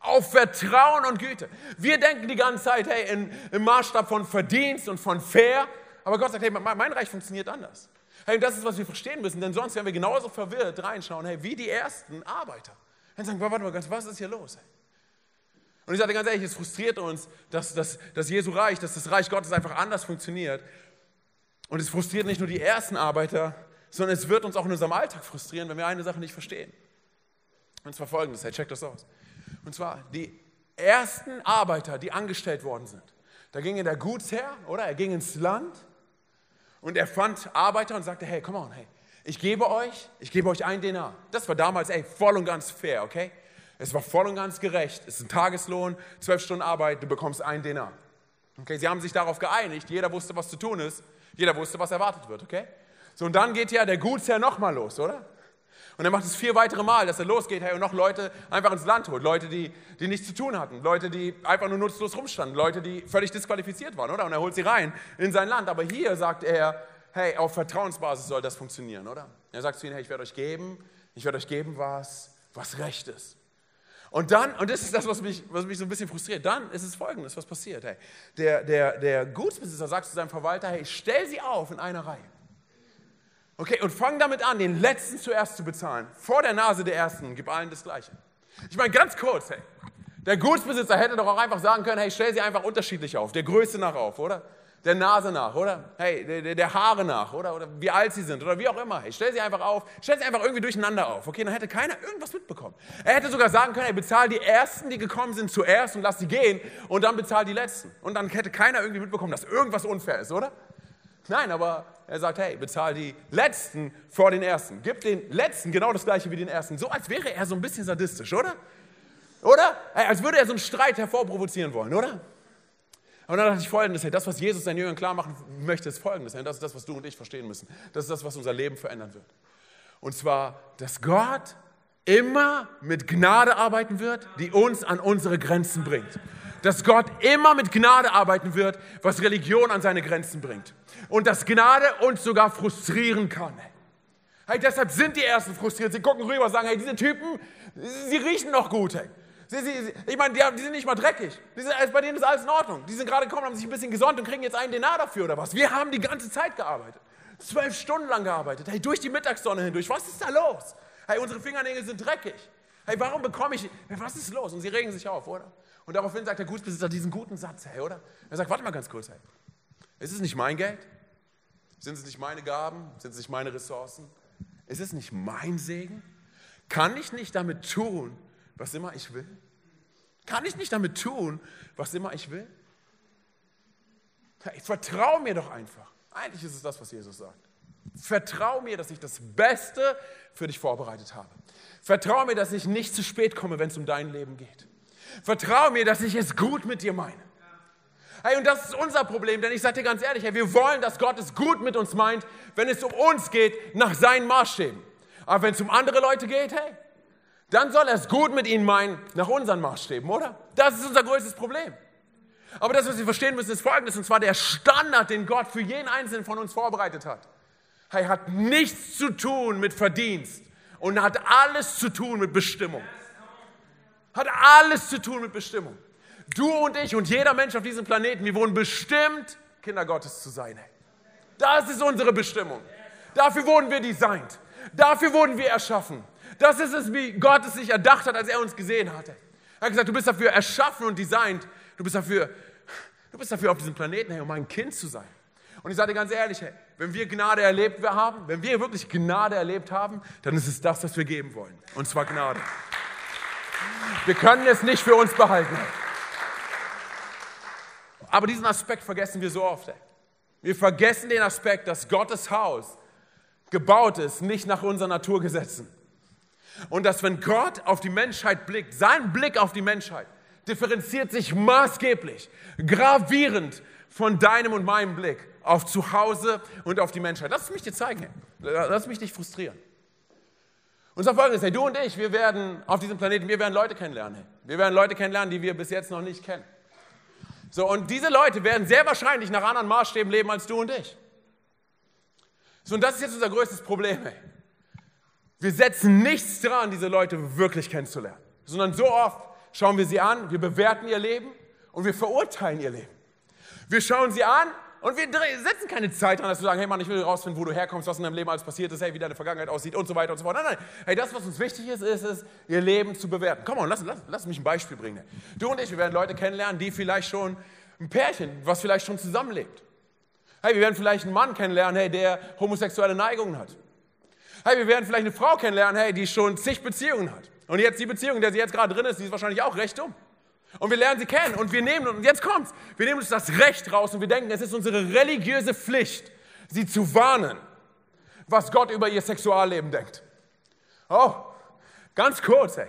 S1: Auf Vertrauen und Güte. Wir denken die ganze Zeit, hey, in, im Maßstab von Verdienst und von fair, aber Gott sagt, hey, mein Reich funktioniert anders. Hey, das ist, was wir verstehen müssen, denn sonst werden wir genauso verwirrt reinschauen, hey, wie die ersten Arbeiter. Dann sagen, warte mal, was ist hier los? Hey? Und ich sage ganz ehrlich, es frustriert uns, dass, dass, dass Jesu Reich, dass das Reich Gottes einfach anders funktioniert. Und es frustriert nicht nur die ersten Arbeiter, sondern es wird uns auch in unserem Alltag frustrieren, wenn wir eine Sache nicht verstehen. Und zwar folgendes, hey, check das aus. Und zwar die ersten Arbeiter, die angestellt worden sind. Da ging der Gutsherr, oder? Er ging ins Land und er fand Arbeiter und sagte, hey, come on, hey, ich gebe euch, ich gebe euch einen Denar. Das war damals, ey, voll und ganz fair, okay? Es war voll und ganz gerecht. Es ist ein Tageslohn, zwölf Stunden Arbeit, du bekommst einen Denar. Okay, sie haben sich darauf geeinigt, jeder wusste, was zu tun ist, jeder wusste, was erwartet wird, okay? So, und dann geht ja der Gutsherr nochmal los, oder? Und er macht es vier weitere Mal, dass er losgeht hey, und noch Leute einfach ins Land holt. Leute, die, die nichts zu tun hatten. Leute, die einfach nur nutzlos rumstanden. Leute, die völlig disqualifiziert waren, oder? Und er holt sie rein in sein Land. Aber hier sagt er, hey, auf Vertrauensbasis soll das funktionieren, oder? Er sagt zu ihnen, hey, ich werde euch geben, ich werde euch geben, was, was recht ist. Und dann, und das ist das, was mich, was mich so ein bisschen frustriert, dann ist es folgendes, was passiert. Hey, der, der, der Gutsbesitzer sagt zu seinem Verwalter, hey, stell sie auf in einer Reihe. Okay, und fang damit an, den Letzten zuerst zu bezahlen. Vor der Nase der Ersten, gib allen das Gleiche. Ich meine, ganz kurz, hey, der Gutsbesitzer hätte doch auch einfach sagen können, hey, stell sie einfach unterschiedlich auf, der Größe nach auf, oder? der Nase nach, oder? Hey, der, der, Haare nach, oder? Oder wie alt sie sind, oder wie auch immer. Hey, stell sie einfach auf, stell sie einfach irgendwie durcheinander auf. Okay, dann hätte keiner irgendwas mitbekommen. Er hätte sogar sagen können, hey, bezahl die Ersten, die gekommen sind, zuerst und lass sie gehen und dann bezahl die Letzten. Und dann hätte keiner irgendwie mitbekommen, dass irgendwas unfair ist, oder? Nein, aber er sagt, hey, bezahl die Letzten vor den Ersten. Gib den Letzten genau das Gleiche wie den Ersten. So als wäre er so ein bisschen sadistisch, oder? Oder? Hey, als würde er so einen Streit hervorprovozieren wollen, oder? Und dann dachte ich folgendes, hey, das, was Jesus seinen Jüngern klar machen möchte, ist folgendes. Hey, das ist das, was du und ich verstehen müssen. Das ist das, was unser Leben verändern wird. Und zwar, dass Gott immer mit Gnade arbeiten wird, die uns an unsere Grenzen bringt. Dass Gott immer mit Gnade arbeiten wird, was Religion an seine Grenzen bringt. Und dass Gnade uns sogar frustrieren kann. Hey, deshalb sind die Ersten frustriert. Sie gucken rüber und sagen, hey, diese Typen, sie riechen noch gut. Hey. Sie, sie, ich meine, die, die, sind nicht mal dreckig. Sind, bei denen ist alles in Ordnung. Die sind gerade gekommen, haben sich ein bisschen gesonnt und kriegen jetzt einen Denar dafür oder was. Wir haben die ganze Zeit gearbeitet. Zwölf Stunden lang gearbeitet. Hey, durch die Mittagssonne hindurch. Was ist da los? Hey, unsere Fingernägel sind dreckig. Hey, warum bekomme ich. Was ist los? Und sie regen sich auf, oder? Und daraufhin sagt der Gutsbesitzer diesen guten Satz, hey, oder? Er sagt, warte mal ganz kurz, hey. Ist es nicht mein Geld? Sind es nicht meine Gaben? Sind es nicht meine Ressourcen? Ist es nicht mein Segen? Kann ich nicht damit tun, was immer ich will? Kann ich nicht damit tun, was immer ich will? Hey, vertrau mir doch einfach. Eigentlich ist es das, was Jesus sagt. Vertrau mir, dass ich das Beste für dich vorbereitet habe. Vertrau mir, dass ich nicht zu spät komme, wenn es um dein Leben geht. Vertrau mir, dass ich es gut mit dir meine. Hey, und das ist unser Problem, denn ich sage dir ganz ehrlich, hey, wir wollen, dass Gott es gut mit uns meint, wenn es um uns geht, nach seinen Maßstäben. Aber wenn es um andere Leute geht, hey, dann soll er es gut mit ihnen meinen, nach unseren Maßstäben, oder? Das ist unser größtes Problem. Aber das, was wir verstehen müssen, ist folgendes, und zwar der Standard, den Gott für jeden Einzelnen von uns vorbereitet hat. Er hat nichts zu tun mit Verdienst und hat alles zu tun mit Bestimmung. Hat alles zu tun mit Bestimmung. Du und ich und jeder Mensch auf diesem Planeten, wir wurden bestimmt, Kinder Gottes zu sein. Das ist unsere Bestimmung. Dafür wurden wir designt. Dafür wurden wir erschaffen. Das ist es, wie Gott es sich erdacht hat, als er uns gesehen hatte. Er hat gesagt, du bist dafür erschaffen und designt. Du bist dafür, du bist dafür auf diesem Planeten, hey, um ein Kind zu sein. Und ich sage dir ganz ehrlich, hey, wenn wir Gnade erlebt haben, wenn wir wirklich Gnade erlebt haben, dann ist es das, was wir geben wollen. Und zwar Gnade. Wir können es nicht für uns behalten. Aber diesen Aspekt vergessen wir so oft. Wir vergessen den Aspekt, dass Gottes Haus gebaut ist, nicht nach unseren Naturgesetzen. Und dass wenn Gott auf die Menschheit blickt, sein Blick auf die Menschheit differenziert sich maßgeblich, gravierend von deinem und meinem Blick auf Zuhause und auf die Menschheit. Lass mich dir zeigen. Lass mich nicht frustrieren. Und zwar folgendes, hey, du und ich, wir werden auf diesem Planeten, wir werden Leute kennenlernen. Hey. Wir werden Leute kennenlernen, die wir bis jetzt noch nicht kennen. So, und diese Leute werden sehr wahrscheinlich nach anderen Maßstäben leben als du und ich. So, und das ist jetzt unser größtes Problem. Hey. Wir setzen nichts dran, diese Leute wirklich kennenzulernen, sondern so oft schauen wir sie an, wir bewerten ihr Leben und wir verurteilen ihr Leben. Wir schauen sie an und wir setzen keine Zeit dran, dass wir sagen, hey Mann, ich will herausfinden, wo du herkommst, was in deinem Leben alles passiert ist, hey, wie deine Vergangenheit aussieht und so weiter und so fort. Nein, nein, hey, das, was uns wichtig ist, ist es, ihr Leben zu bewerten. Komm mal, lass, lass, lass mich ein Beispiel bringen. Du und ich, wir werden Leute kennenlernen, die vielleicht schon, ein Pärchen, was vielleicht schon zusammenlebt. Hey, wir werden vielleicht einen Mann kennenlernen, hey, der homosexuelle Neigungen hat. Hey, wir werden vielleicht eine Frau kennenlernen, hey, die schon zig Beziehungen hat. Und jetzt die Beziehung, in der sie jetzt gerade drin ist, die ist wahrscheinlich auch recht dumm. Und wir lernen sie kennen und wir nehmen, und jetzt kommt's, wir nehmen uns das Recht raus und wir denken, es ist unsere religiöse Pflicht, sie zu warnen, was Gott über ihr Sexualleben denkt. Oh, ganz kurz, hey.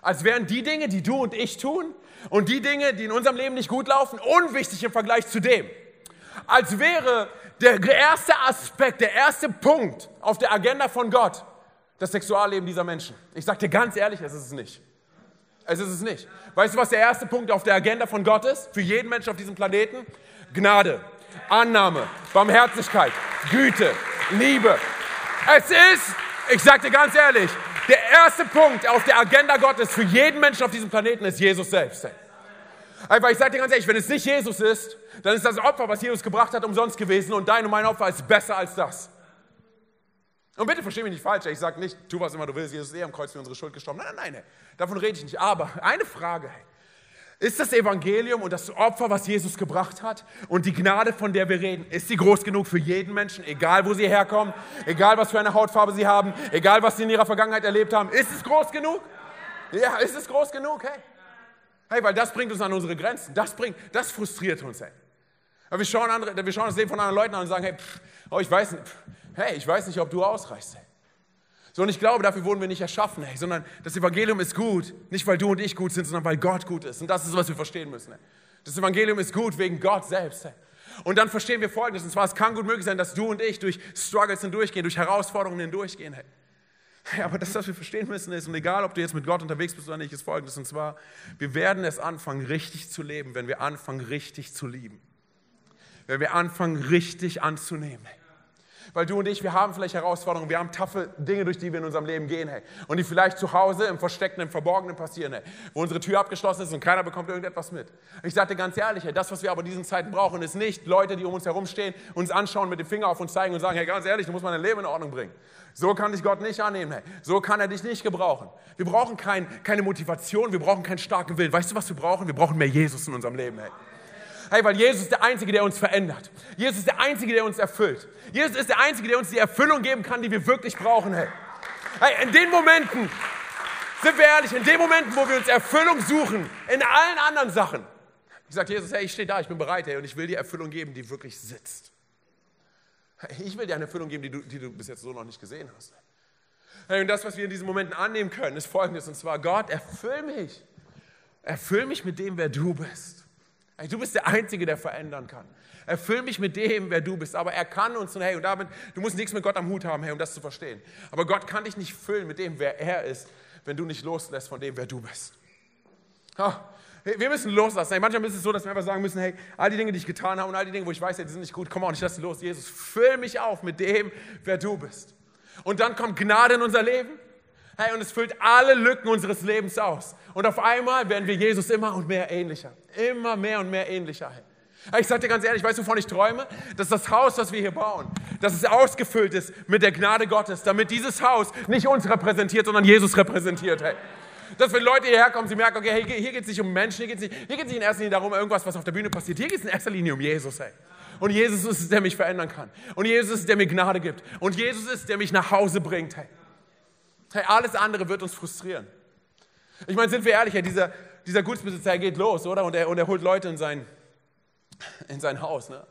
S1: Als wären die Dinge, die du und ich tun und die Dinge, die in unserem Leben nicht gut laufen, unwichtig im Vergleich zu dem. Als wäre der erste Aspekt, der erste Punkt auf der Agenda von Gott, das Sexualleben dieser Menschen. Ich sage dir ganz ehrlich, es ist es nicht. Es ist es nicht. Weißt du, was der erste Punkt auf der Agenda von Gott ist? Für jeden Menschen auf diesem Planeten? Gnade, Annahme, Barmherzigkeit, Güte, Liebe. Es ist, ich sage dir ganz ehrlich, der erste Punkt auf der Agenda Gottes für jeden Menschen auf diesem Planeten ist Jesus selbst. Einfach, ich sage dir ganz ehrlich, wenn es nicht Jesus ist, dann ist das Opfer, was Jesus gebracht hat, umsonst gewesen und dein und mein Opfer ist besser als das. Und bitte versteh mich nicht falsch, ich sage nicht, tu was immer du willst, Jesus ist eh am Kreuz für unsere Schuld gestorben. Nein, nein, nein, davon rede ich nicht. Aber eine Frage, ist das Evangelium und das Opfer, was Jesus gebracht hat und die Gnade, von der wir reden, ist sie groß genug für jeden Menschen, egal wo sie herkommen, egal was für eine Hautfarbe sie haben, egal was sie in ihrer Vergangenheit erlebt haben? Ist es groß genug? Ja, ist es groß genug? Hey, hey weil das bringt uns an unsere Grenzen. Das, bringt, das frustriert uns. Hey. wir, schauen andere, wir schauen das Leben von anderen Leuten an und sagen, hey, pff, oh, ich weiß nicht, pff, hey, ich weiß nicht, ob du ausreichst. Hey. So, und ich glaube, dafür wurden wir nicht erschaffen, hey, sondern das Evangelium ist gut, nicht weil du und ich gut sind, sondern weil Gott gut ist. Und das ist, was wir verstehen müssen. Hey. Das Evangelium ist gut wegen Gott selbst. Hey. Und dann verstehen wir Folgendes, und zwar, es kann gut möglich sein, dass du und ich durch Struggles hindurchgehen, durch Herausforderungen hindurchgehen. Hey. Hey, aber das, was wir verstehen müssen, ist, und egal, ob du jetzt mit Gott unterwegs bist oder nicht, ist Folgendes, und zwar, wir werden es anfangen, richtig zu leben, wenn wir anfangen, richtig zu lieben. Wenn wir anfangen, richtig anzunehmen. Weil du und ich, wir haben vielleicht Herausforderungen, wir haben taffe Dinge, durch die wir in unserem Leben gehen, hey. Und die vielleicht zu Hause im Versteckten, im Verborgenen passieren, hey. Wo unsere Tür abgeschlossen ist und keiner bekommt irgendetwas mit. Ich dir ganz ehrlich, hey, das, was wir aber in diesen Zeiten brauchen, ist nicht Leute, die um uns herumstehen, uns anschauen, mit dem Finger auf uns zeigen und sagen, hey, ganz ehrlich, du musst mein Leben in Ordnung bringen. So kann dich Gott nicht annehmen, hey. So kann er dich nicht gebrauchen. Wir brauchen kein, keine Motivation, wir brauchen keinen starken Willen. Weißt du, was wir brauchen? Wir brauchen mehr Jesus in unserem Leben, hey. Hey, weil Jesus ist der Einzige, der uns verändert. Jesus ist der Einzige, der uns erfüllt. Jesus ist der Einzige, der uns die Erfüllung geben kann, die wir wirklich brauchen. Hey, hey in den Momenten, sind wir ehrlich, in den Momenten, wo wir uns Erfüllung suchen, in allen anderen Sachen, ich sage Jesus, hey, ich stehe da, ich bin bereit, hey, und ich will dir Erfüllung geben, die wirklich sitzt. Hey, ich will dir eine Erfüllung geben, die du, die du bis jetzt so noch nicht gesehen hast. Hey, und das, was wir in diesen Momenten annehmen können, ist folgendes, und zwar, Gott, erfüll mich. Erfüll mich mit dem, wer du bist. Du bist der Einzige, der verändern kann. Erfüll mich mit dem, wer du bist. Aber er kann uns, und hey, und damit, du musst nichts mit Gott am Hut haben, hey, um das zu verstehen. Aber Gott kann dich nicht füllen mit dem, wer er ist, wenn du nicht loslässt von dem, wer du bist. Oh, wir müssen loslassen. Hey, manchmal ist es so, dass wir einfach sagen müssen, hey, all die Dinge, die ich getan habe und all die Dinge, wo ich weiß, hey, die sind nicht gut, komm on, ich lasse los. Jesus, füll mich auf mit dem, wer du bist. Und dann kommt Gnade in unser Leben. Hey, und es füllt alle Lücken unseres Lebens aus. Und auf einmal werden wir Jesus immer und mehr ähnlicher. Immer mehr und mehr ähnlicher. Hey. Ich sage dir ganz ehrlich, weißt du, wovon ich träume? Dass das Haus, das wir hier bauen, dass es ausgefüllt ist mit der Gnade Gottes, damit dieses Haus nicht uns repräsentiert, sondern Jesus repräsentiert. Hey. Dass wenn Leute hierher kommen, sie merken, okay, hey, hier geht es nicht um Menschen, hier geht es nicht, nicht in erster Linie darum, irgendwas, was auf der Bühne passiert. Hier geht es in erster Linie um Jesus. Hey. Und Jesus ist es, der mich verändern kann. Und Jesus ist es, der mir Gnade gibt. Und Jesus ist es, der mich nach Hause bringt. Hey. Hey, alles andere wird uns frustrieren. Ich meine, sind wir ehrlich, dieser, dieser Gutsbesitzer, er geht los, oder? Und er, und er holt Leute in sein, in sein Haus. Ne?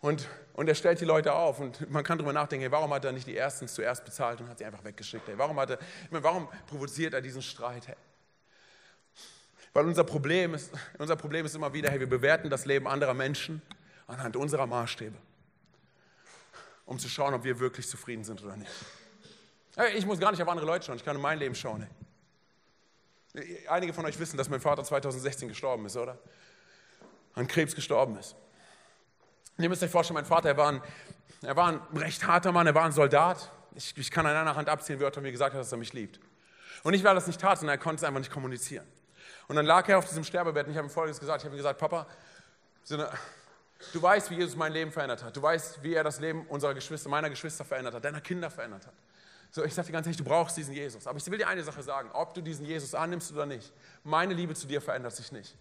S1: Und, und er stellt die Leute auf. Und man kann darüber nachdenken, hey, warum hat er nicht die Ersten zuerst bezahlt und hat sie einfach weggeschickt? Hey? Warum, hat er, meine, warum provoziert er diesen Streit? Hey? Weil unser Problem, ist, unser Problem ist immer wieder, hey, wir bewerten das Leben anderer Menschen anhand unserer Maßstäbe, um zu schauen, ob wir wirklich zufrieden sind oder nicht. Ich muss gar nicht auf andere Leute schauen, ich kann in mein Leben schauen. Einige von euch wissen, dass mein Vater 2016 gestorben ist, oder? An Krebs gestorben ist. ihr müsst euch vorstellen, mein Vater, er war ein, er war ein recht harter Mann, er war ein Soldat. Ich, ich kann an einer Hand abzählen, wie er mir gesagt hat, dass er mich liebt. Und nicht, weil er das nicht tat, sondern er konnte es einfach nicht kommunizieren. Und dann lag er auf diesem Sterbebett und ich habe ihm Folgendes gesagt. Ich habe ihm gesagt, Papa, du weißt, wie Jesus mein Leben verändert hat. Du weißt, wie er das Leben unserer Geschwister, meiner Geschwister verändert hat, deiner Kinder verändert hat. So, ich sage dir ganz ehrlich, du brauchst diesen Jesus. Aber ich will dir eine Sache sagen, ob du diesen Jesus annimmst oder nicht. Meine Liebe zu dir verändert sich nicht.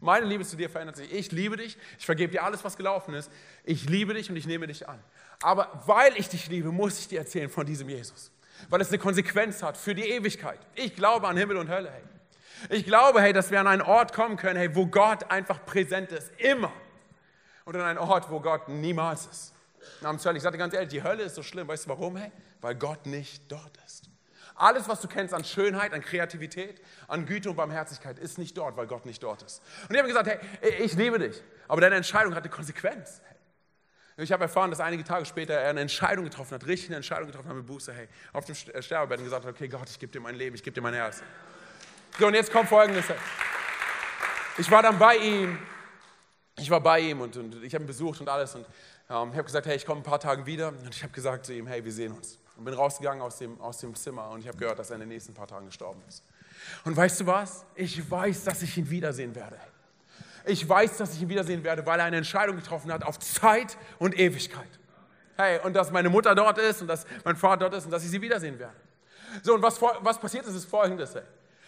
S1: Meine Liebe zu dir verändert sich. Ich liebe dich, ich vergebe dir alles, was gelaufen ist. Ich liebe dich und ich nehme dich an. Aber weil ich dich liebe, muss ich dir erzählen von diesem Jesus. Weil es eine Konsequenz hat für die Ewigkeit. Ich glaube an Himmel und Hölle, hey. Ich glaube, hey, dass wir an einen Ort kommen können, hey, wo Gott einfach präsent ist. Immer. Und an einen Ort, wo Gott niemals ist. Namens Hölle. Ich dir ganz ehrlich, die Hölle ist so schlimm. Weißt du warum, hey? Weil Gott nicht dort ist. Alles, was du kennst an Schönheit, an Kreativität, an Güte und Barmherzigkeit, ist nicht dort, weil Gott nicht dort ist. Und ich habe gesagt, hey, ich liebe dich, aber deine Entscheidung hat eine Konsequenz. Ich habe erfahren, dass einige Tage später er eine Entscheidung getroffen hat, richtig eine Entscheidung getroffen hat mit Buße, hey, auf dem äh, Sterbebett und gesagt hat, okay Gott, ich gebe dir mein Leben, ich gebe dir mein Herz. So, und jetzt kommt Folgendes. Ich war dann bei ihm, ich war bei ihm und, und ich habe ihn besucht und alles und ähm, ich habe gesagt, hey, ich komme ein paar Tage wieder und ich habe gesagt zu ihm, hey, wir sehen uns. Und bin rausgegangen aus dem, aus dem Zimmer und ich habe gehört, dass er in den nächsten paar Tagen gestorben ist. Und weißt du was? Ich weiß, dass ich ihn wiedersehen werde. Ich weiß, dass ich ihn wiedersehen werde, weil er eine Entscheidung getroffen hat auf Zeit und Ewigkeit. Hey, und dass meine Mutter dort ist und dass mein Vater dort ist und dass ich sie wiedersehen werde. So, und was, was passiert ist, ist folgendes. Hey.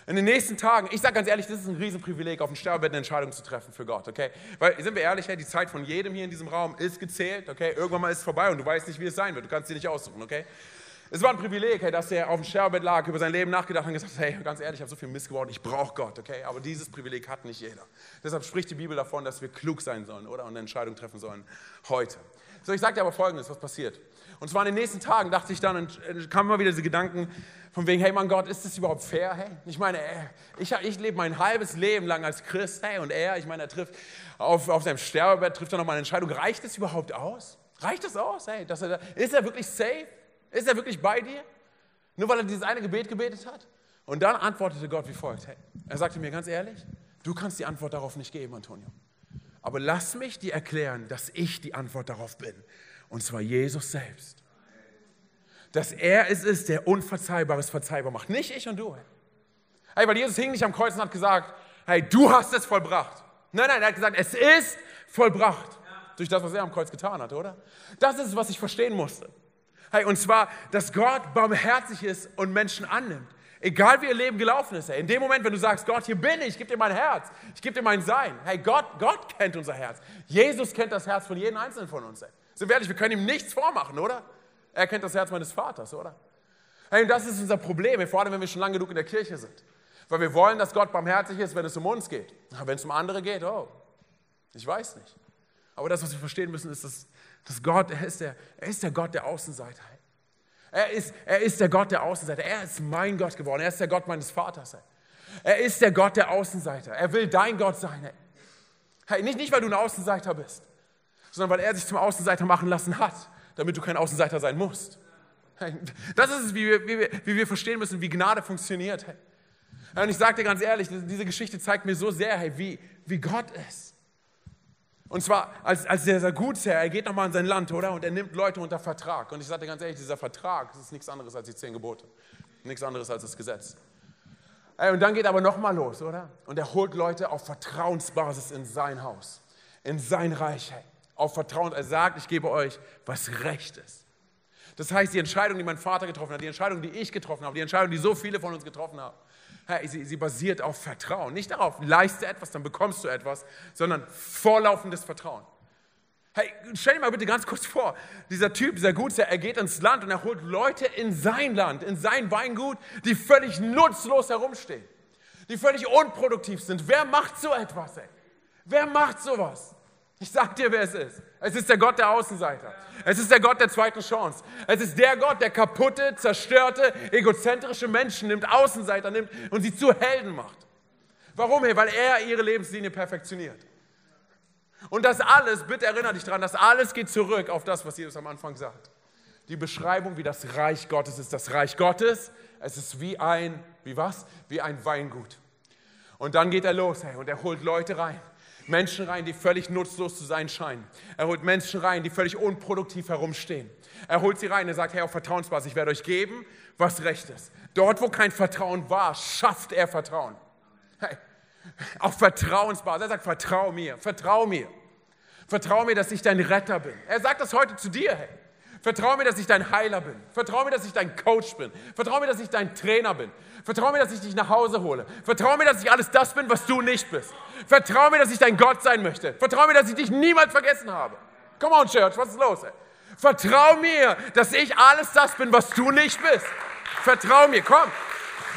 S1: In den nächsten Tagen, ich sage ganz ehrlich, das ist ein Riesenprivileg, auf dem Sterbebett eine Entscheidung zu treffen für Gott, okay? Weil, sind wir ehrlich, die Zeit von jedem hier in diesem Raum ist gezählt, okay? Irgendwann mal ist es vorbei und du weißt nicht, wie es sein wird. Du kannst sie nicht aussuchen, okay? Es war ein Privileg, dass er auf dem Sterbebett lag, über sein Leben nachgedacht und gesagt hat, hey, ganz ehrlich, ich habe so viel Mist geworden, ich brauche Gott, okay? Aber dieses Privileg hat nicht jeder. Deshalb spricht die Bibel davon, dass wir klug sein sollen, oder? Und eine Entscheidung treffen sollen heute. So, ich sage dir aber Folgendes, was passiert. Und zwar in den nächsten Tagen dachte ich dann, und äh, kamen immer wieder diese Gedanken von wegen, hey mein Gott, ist das überhaupt fair? Hey? Ich meine, äh, ich, ich lebe mein halbes Leben lang als Christ, hey, und er, ich meine, er trifft auf, auf seinem Sterbebett, trifft er nochmal eine Entscheidung. Reicht das überhaupt aus? Reicht das aus? Hey, dass er, ist er wirklich safe? Ist er wirklich bei dir? Nur weil er dieses eine Gebet gebetet hat? Und dann antwortete Gott wie folgt. Hey, er sagte mir ganz ehrlich, du kannst die Antwort darauf nicht geben, Antonio. Aber lass mich dir erklären, dass ich die Antwort darauf bin. Und zwar Jesus selbst. Dass er es ist, der Unverzeihbares verzeihbar macht. Nicht ich und du. Hey, weil Jesus hing nicht am Kreuz und hat gesagt, hey, du hast es vollbracht. Nein, nein, er hat gesagt, es ist vollbracht. Durch das, was er am Kreuz getan hat, oder? Das ist es, was ich verstehen musste. Hey, und zwar, dass Gott barmherzig ist und Menschen annimmt. Egal wie ihr Leben gelaufen ist, hey, in dem Moment, wenn du sagst, Gott, hier bin ich, ich gebe dir mein Herz, ich gebe dir mein Sein. Hey, Gott, Gott kennt unser Herz. Jesus kennt das Herz von jedem Einzelnen von uns. Hey. Sind wir ehrlich, wir können ihm nichts vormachen, oder? Er kennt das Herz meines Vaters, oder? Hey, und das ist unser Problem, vor allem wenn wir schon lange genug in der Kirche sind. Weil wir wollen, dass Gott barmherzig ist, wenn es um uns geht. Aber wenn es um andere geht, oh, ich weiß nicht. Aber das, was wir verstehen müssen, ist, dass, dass Gott, er ist, der, er ist der Gott der Außenseiter. Er ist, er ist der Gott der Außenseiter. Er ist mein Gott geworden. Er ist der Gott meines Vaters. Er ist der Gott der Außenseiter. Er will dein Gott sein. Hey, nicht, nicht, weil du ein Außenseiter bist, sondern weil er sich zum Außenseiter machen lassen hat, damit du kein Außenseiter sein musst. Hey, das ist es, wie wir, wie, wir, wie wir verstehen müssen, wie Gnade funktioniert. Hey. Und ich sage dir ganz ehrlich, diese Geschichte zeigt mir so sehr, hey, wie, wie Gott ist. Und zwar als, als dieser Gutsherr, er geht nochmal in sein Land, oder? Und er nimmt Leute unter Vertrag. Und ich sage dir ganz ehrlich, dieser Vertrag, ist nichts anderes als die zehn Gebote. Nichts anderes als das Gesetz. Und dann geht aber nochmal los, oder? Und er holt Leute auf Vertrauensbasis in sein Haus, in sein Reich. Auf Vertrauen. Er sagt, ich gebe euch, was recht ist. Das heißt, die Entscheidung, die mein Vater getroffen hat, die Entscheidung, die ich getroffen habe, die Entscheidung, die so viele von uns getroffen haben, sie, sie basiert auf Vertrauen. Nicht darauf, leiste etwas, dann bekommst du etwas, sondern vorlaufendes Vertrauen. Hey, stell dir mal bitte ganz kurz vor, dieser Typ, dieser Gutsherr, er geht ins Land und er holt Leute in sein Land, in sein Weingut, die völlig nutzlos herumstehen, die völlig unproduktiv sind. Wer macht so etwas? Ey? Wer macht sowas? Ich sag dir, wer es ist. Es ist der Gott der Außenseiter. Es ist der Gott der zweiten Chance. Es ist der Gott, der kaputte, zerstörte, egozentrische Menschen nimmt, Außenseiter nimmt und sie zu Helden macht. Warum? Weil er ihre Lebenslinie perfektioniert. Und das alles, bitte erinnere dich daran, das alles geht zurück auf das, was Jesus am Anfang sagt. Die Beschreibung, wie das Reich Gottes ist. Das Reich Gottes, es ist wie ein, wie was? Wie ein Weingut. Und dann geht er los hey, und er holt Leute rein. Menschen rein, die völlig nutzlos zu sein scheinen. Er holt Menschen rein, die völlig unproduktiv herumstehen. Er holt sie rein, er sagt, hey, auf Vertrauensbasis, ich werde euch geben, was recht ist. Dort, wo kein Vertrauen war, schafft er Vertrauen. Hey, auf Vertrauensbasis. Er sagt, vertrau mir, vertrau mir. Vertrau mir, dass ich dein Retter bin. Er sagt das heute zu dir, hey. Vertrau mir, dass ich dein Heiler bin. Vertrau mir, dass ich dein Coach bin. Vertrau mir, dass ich dein Trainer bin. Vertrau mir, dass ich dich nach Hause hole. Vertrau mir, dass ich alles das bin, was du nicht bist. Vertrau mir, dass ich dein Gott sein möchte. Vertrau mir, dass ich dich niemals vergessen habe. Come on, Church, was ist los? Ey? Vertrau mir, dass ich alles das bin, was du nicht bist. Vertrau mir, komm.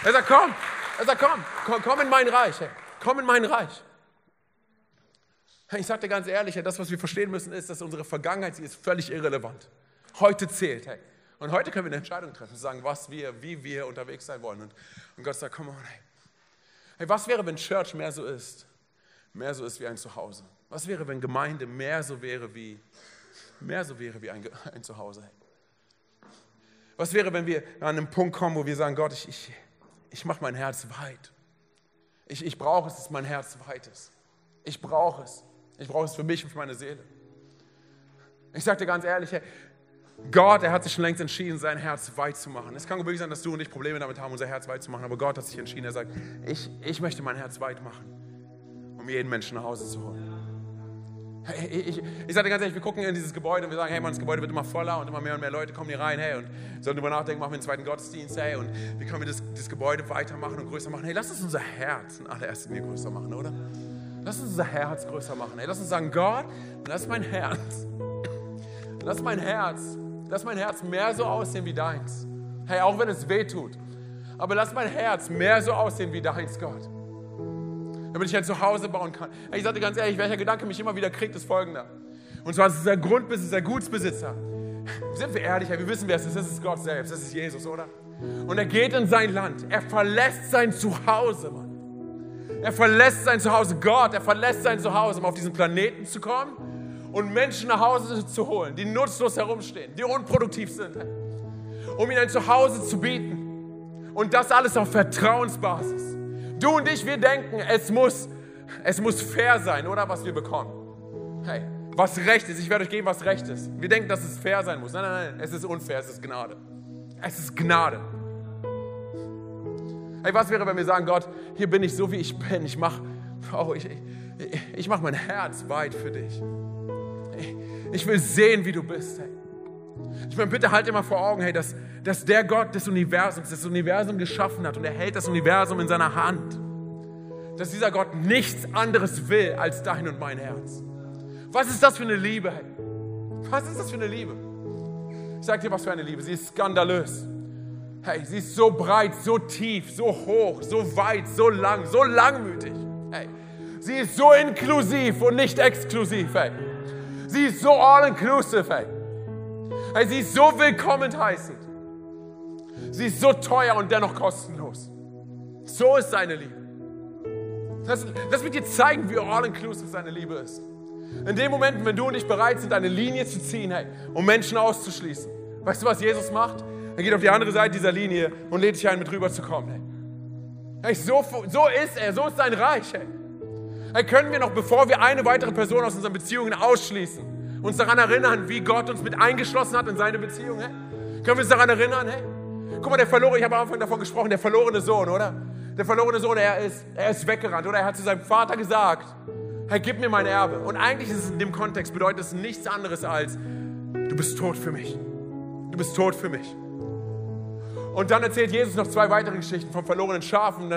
S1: Er sagt, komm. Er sagt, komm, komm, komm in mein Reich. Hey. Komm in mein Reich. Ich sage dir ganz ehrlich, das, was wir verstehen müssen, ist, dass unsere Vergangenheit, sie ist völlig irrelevant. Heute zählt. Hey. Und heute können wir eine Entscheidung treffen, sagen, was wir, wie wir unterwegs sein wollen. Und, und Gott sagt, komm on, hey. hey. Was wäre, wenn Church mehr so ist? Mehr so ist wie ein Zuhause. Was wäre, wenn Gemeinde mehr so wäre wie, mehr so wäre wie ein, [laughs] ein Zuhause. Was wäre, wenn wir an einen Punkt kommen, wo wir sagen, Gott, ich, ich, ich mache mein Herz weit. Ich, ich brauche es, dass mein Herz weit ist. Ich brauche es. Ich brauche es für mich und für meine Seele. Ich sage dir ganz ehrlich, hey, Gott, er hat sich schon längst entschieden, sein Herz weit zu machen. Es kann wirklich sein, dass du und ich Probleme damit haben, unser Herz weit zu machen, aber Gott hat sich entschieden, er sagt, ich, ich möchte mein Herz weit machen, um jeden Menschen nach Hause zu holen. Hey, ich, ich, ich sage dir ganz ehrlich, wir gucken in dieses Gebäude und wir sagen, hey Mann, das Gebäude wird immer voller und immer mehr und mehr Leute kommen hier rein, hey, und sollen darüber nachdenken, machen wir einen zweiten Gottesdienst, hey, und wie können wir das, das Gebäude weitermachen und größer machen? Hey, lass uns unser Herz in allererster Linie größer machen, oder? Lass uns unser Herz größer machen. Hey, lass uns sagen, Gott, lass mein Herz, lass mein Herz Lass mein Herz mehr so aussehen wie deins. Hey, auch wenn es weh tut. Aber lass mein Herz mehr so aussehen wie deins, Gott. Damit ich ein Zuhause bauen kann. Hey, ich dir ganz ehrlich, welcher Gedanke mich immer wieder kriegt, ist folgender. Und zwar ist es der Grundbesitzer, der Gutsbesitzer. Sind wir ehrlich, wir wissen, wer es ist. Das ist Gott selbst, das ist Jesus, oder? Und er geht in sein Land. Er verlässt sein Zuhause, Mann. Er verlässt sein Zuhause. Gott, er verlässt sein Zuhause, um auf diesen Planeten zu kommen und Menschen nach Hause zu holen, die nutzlos herumstehen, die unproduktiv sind, um ihnen ein Zuhause zu bieten. Und das alles auf Vertrauensbasis. Du und ich, wir denken, es muss, es muss fair sein, oder was wir bekommen. Hey, was recht ist, ich werde euch geben, was recht ist. Wir denken, dass es fair sein muss. Nein, nein, nein, es ist unfair, es ist Gnade. Es ist Gnade. Hey, was wäre, wenn wir sagen, Gott, hier bin ich so, wie ich bin. Ich mache oh, ich, ich, ich mach mein Herz weit für dich. Ich will sehen, wie du bist. Hey. Ich meine, bitte halt mal vor Augen, hey, dass, dass der Gott des Universums das Universum geschaffen hat und er hält das Universum in seiner Hand. Dass dieser Gott nichts anderes will als dein und mein Herz. Was ist das für eine Liebe? Hey? Was ist das für eine Liebe? Ich sag dir, was für eine Liebe. Sie ist skandalös. Hey, sie ist so breit, so tief, so hoch, so weit, so lang, so langmütig. Hey, sie ist so inklusiv und nicht exklusiv. Hey. Sie ist so all-inclusive, ey. ey. Sie ist so willkommen heißend. Sie ist so teuer und dennoch kostenlos. So ist seine Liebe. Das, das wird dir zeigen, wie all-inclusive seine Liebe ist. In den Momenten, wenn du und ich bereit sind, eine Linie zu ziehen, hey, um Menschen auszuschließen. Weißt du, was Jesus macht? Er geht auf die andere Seite dieser Linie und lädt dich ein, mit rüber zu kommen. Hey. Hey, so, so ist er, so ist sein Reich. Hey. Hey, können wir noch, bevor wir eine weitere Person aus unseren Beziehungen ausschließen, uns daran erinnern, wie Gott uns mit eingeschlossen hat in seine Beziehung? Hey? Können wir uns daran erinnern? Hey? Guck mal, der verlorene, ich habe am Anfang davon gesprochen, der verlorene Sohn, oder? Der verlorene Sohn, er ist, er ist weggerannt, oder? Er hat zu seinem Vater gesagt, hey, gib mir mein Erbe. Und eigentlich ist es in dem Kontext, bedeutet es nichts anderes als, du bist tot für mich. Du bist tot für mich. Und dann erzählt Jesus noch zwei weitere Geschichten vom verlorenen Schaf und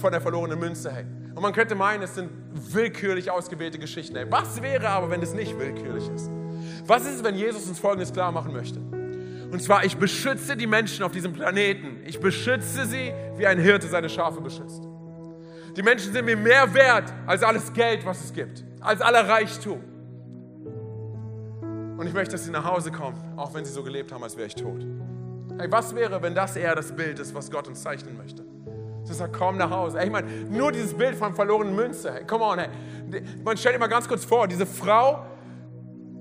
S1: von der verlorenen Münze. Hey. Und man könnte meinen, es sind willkürlich ausgewählte Geschichten. Hey. Was wäre aber, wenn es nicht willkürlich ist? Was ist es, wenn Jesus uns Folgendes klar machen möchte? Und zwar, ich beschütze die Menschen auf diesem Planeten. Ich beschütze sie, wie ein Hirte seine Schafe beschützt. Die Menschen sind mir mehr wert als alles Geld, was es gibt, als aller Reichtum. Und ich möchte, dass sie nach Hause kommen, auch wenn sie so gelebt haben, als wäre ich tot. Hey, was wäre, wenn das eher das Bild ist, was Gott uns zeichnen möchte? Das sagt, komm nach Hause. Ich meine, nur dieses Bild von verlorenen Münze. Come on, hey. Man stellt mal ganz kurz vor, diese Frau,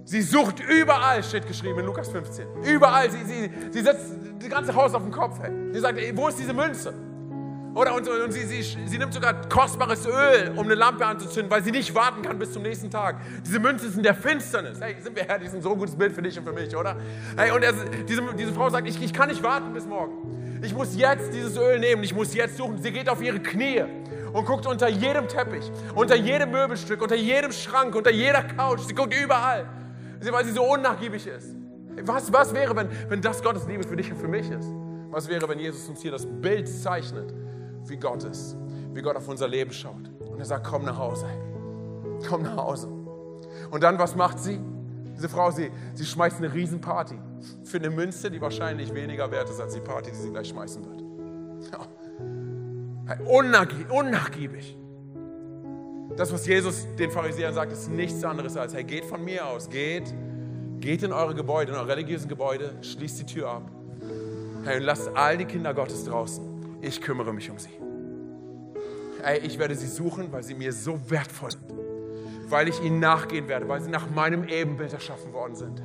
S1: sie sucht überall, steht geschrieben in Lukas 15. Überall. Sie, sie, sie setzt das ganze Haus auf den Kopf. Hey. Sie sagt, ey, wo ist diese Münze? Oder und, und sie, sie, sie nimmt sogar kostbares Öl, um eine Lampe anzuzünden, weil sie nicht warten kann bis zum nächsten Tag. Diese Münze ist in der Finsternis. Hey, sind wir ehrlich, ist ein so gutes Bild für dich und für mich, oder? Hey, und er, diese, diese Frau sagt, ich, ich kann nicht warten bis morgen. Ich muss jetzt dieses Öl nehmen, ich muss jetzt suchen. Sie geht auf ihre Knie und guckt unter jedem Teppich, unter jedem Möbelstück, unter jedem Schrank, unter jeder Couch. Sie guckt überall, weil sie so unnachgiebig ist. Was, was wäre, wenn, wenn das Gottes Liebe für dich und für mich ist? Was wäre, wenn Jesus uns hier das Bild zeichnet? Wie Gott ist, wie Gott auf unser Leben schaut. Und er sagt, komm nach Hause, komm nach Hause. Und dann, was macht sie? Diese Frau, sie, sie schmeißt eine Riesenparty für eine Münze, die wahrscheinlich weniger wert ist als die Party, die sie gleich schmeißen wird. Ja. unnachgiebig. Das, was Jesus den Pharisäern sagt, ist nichts anderes als, hey, geht von mir aus, geht, geht in eure Gebäude, in eure religiösen Gebäude, schließt die Tür ab. Hey, und lasst all die Kinder Gottes draußen ich kümmere mich um sie. Ey, ich werde sie suchen, weil sie mir so wertvoll sind. Weil ich ihnen nachgehen werde, weil sie nach meinem Ebenbild erschaffen worden sind.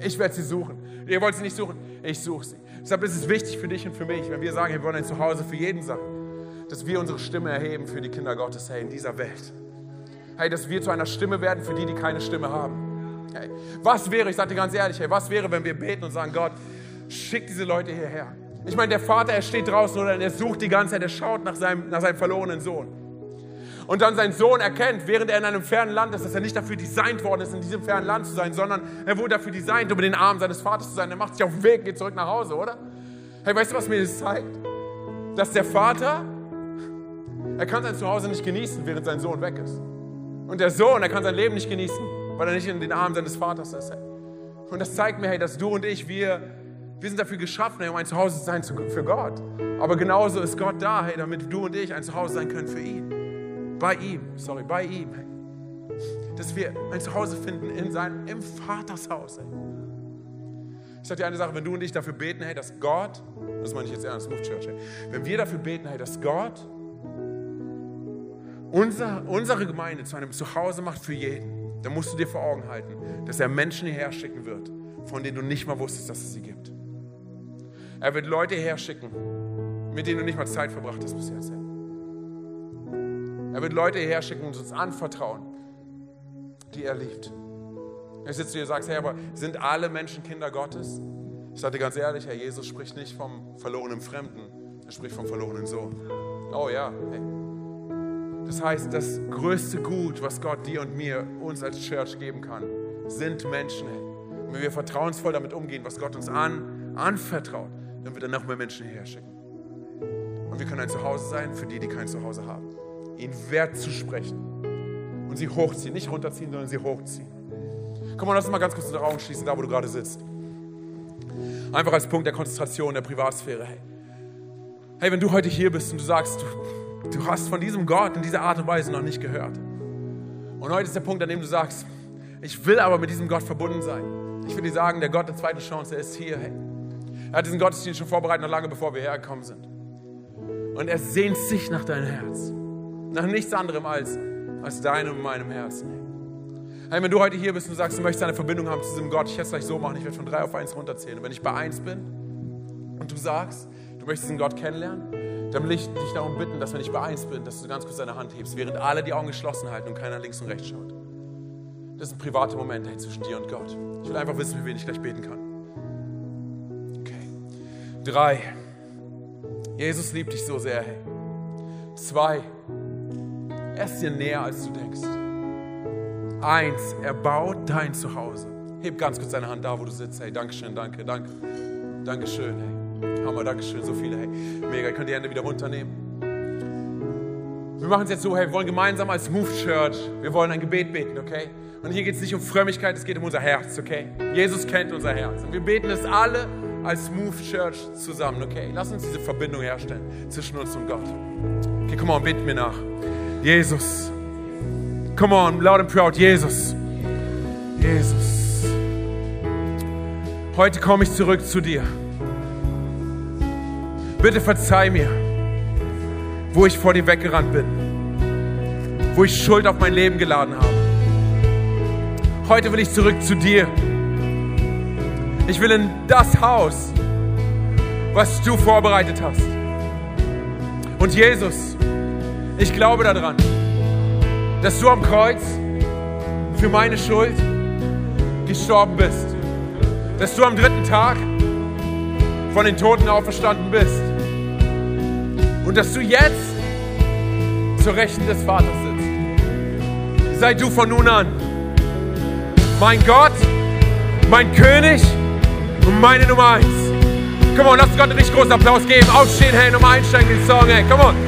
S1: Ich werde sie suchen. Ihr wollt sie nicht suchen, ich suche sie. Deshalb ist es wichtig für dich und für mich, wenn wir sagen, wir wollen ein Zuhause für jeden sein, dass wir unsere Stimme erheben für die Kinder Gottes, hey, in dieser Welt. Hey, dass wir zu einer Stimme werden für die, die keine Stimme haben. Hey, was wäre, ich sage dir ganz ehrlich, hey, was wäre, wenn wir beten und sagen, Gott, schick diese Leute hierher. Ich meine, der Vater, er steht draußen oder er sucht die ganze Zeit, er schaut nach seinem, nach seinem verlorenen Sohn. Und dann sein Sohn erkennt, während er in einem fernen Land ist, dass er nicht dafür designt worden ist, in diesem fernen Land zu sein, sondern er wurde dafür designt, um in den Armen seines Vaters zu sein. Er macht sich auf den Weg, geht zurück nach Hause, oder? Hey, weißt du, was mir das zeigt? Dass der Vater, er kann sein Zuhause nicht genießen, während sein Sohn weg ist. Und der Sohn, er kann sein Leben nicht genießen, weil er nicht in den Armen seines Vaters ist. Und das zeigt mir, hey, dass du und ich, wir wir sind dafür geschaffen, um ein Zuhause zu sein für Gott. Aber genauso ist Gott da, hey, damit du und ich ein Zuhause sein können für ihn. Bei ihm, sorry, bei ihm. Hey. Dass wir ein Zuhause finden in seinem, im Vatershaus. Hey. Ich sage dir eine Sache, wenn du und ich dafür beten, hey, dass Gott, das meine ich jetzt ernst, Move Church, hey, wenn wir dafür beten, hey, dass Gott unser, unsere Gemeinde zu einem Zuhause macht für jeden, dann musst du dir vor Augen halten, dass er Menschen hierher schicken wird, von denen du nicht mal wusstest, dass es sie gibt. Er wird Leute herschicken, mit denen du nicht mal Zeit verbracht hast bis jetzt. Er wird Leute herschicken und uns anvertrauen, die er liebt. Jetzt sitzt du hier und sagst, hey, aber sind alle Menschen Kinder Gottes? Ich sage dir ganz ehrlich, Herr Jesus spricht nicht vom verlorenen Fremden, er spricht vom verlorenen Sohn. Oh ja, hey. Das heißt, das größte Gut, was Gott dir und mir, uns als Church geben kann, sind Menschen. Hey. Wenn wir vertrauensvoll damit umgehen, was Gott uns an, anvertraut, dann wird er noch mehr Menschen hierher schicken. Und wir können ein Zuhause sein für die, die kein Zuhause haben. Ihnen Wert zu sprechen und sie hochziehen. Nicht runterziehen, sondern sie hochziehen. Komm mal, lass uns mal ganz kurz unsere Augen schließen, da wo du gerade sitzt. Einfach als Punkt der Konzentration, der Privatsphäre. Hey, hey wenn du heute hier bist und du sagst, du, du hast von diesem Gott in dieser Art und Weise noch nicht gehört. Und heute ist der Punkt, an dem du sagst, ich will aber mit diesem Gott verbunden sein. Ich will dir sagen, der Gott der zweiten Chance, er ist hier. Hey. Er hat diesen Gottesdienst schon vorbereitet, noch lange bevor wir hergekommen sind. Und er sehnt sich nach deinem Herz. Nach nichts anderem als, als deinem und meinem Herzen. Hey, wenn du heute hier bist und du sagst, du möchtest eine Verbindung haben zu diesem Gott, ich werde es gleich so machen, ich werde von drei auf eins runterzählen. Und wenn ich bei eins bin und du sagst, du möchtest diesen Gott kennenlernen, dann will ich dich darum bitten, dass wenn ich bei eins bin, dass du ganz kurz deine Hand hebst, während alle die Augen geschlossen halten und keiner links und rechts schaut. Das ist ein privater Moment hey, zwischen dir und Gott. Ich will einfach wissen, wie wen ich gleich beten kann. Drei. Jesus liebt dich so sehr. Hey. Zwei. Er ist dir näher, als du denkst. Eins. Er baut dein Zuhause. Heb ganz kurz deine Hand da, wo du sitzt. Hey, Dankeschön, danke, danke. Dankeschön, hey. Hammer, Dankeschön, so viele, hey. Mega, ihr könnt die Hände wieder runternehmen. Wir machen es jetzt so, hey, wir wollen gemeinsam als Move Church, wir wollen ein Gebet beten, okay? Und hier geht es nicht um Frömmigkeit, es geht um unser Herz, okay? Jesus kennt unser Herz. Und wir beten es alle als Move Church zusammen, okay? Lass uns diese Verbindung herstellen zwischen uns und Gott. Okay, come on, beten mir nach. Jesus. Come on, loud and proud. Jesus. Jesus. Heute komme ich zurück zu dir. Bitte verzeih mir, wo ich vor dir weggerannt bin, wo ich Schuld auf mein Leben geladen habe. Heute will ich zurück zu dir. Ich will in das Haus, was du vorbereitet hast. Und Jesus, ich glaube daran, dass du am Kreuz für meine Schuld gestorben bist. Dass du am dritten Tag von den Toten auferstanden bist. Und dass du jetzt zur Rechten des Vaters sitzt. Sei du von nun an mein Gott, mein König und meine Nummer eins. Come on, lass Gott einen richtig großen Applaus geben. Aufstehen, hey, Nummer einsteigen, den Song, hey, come on.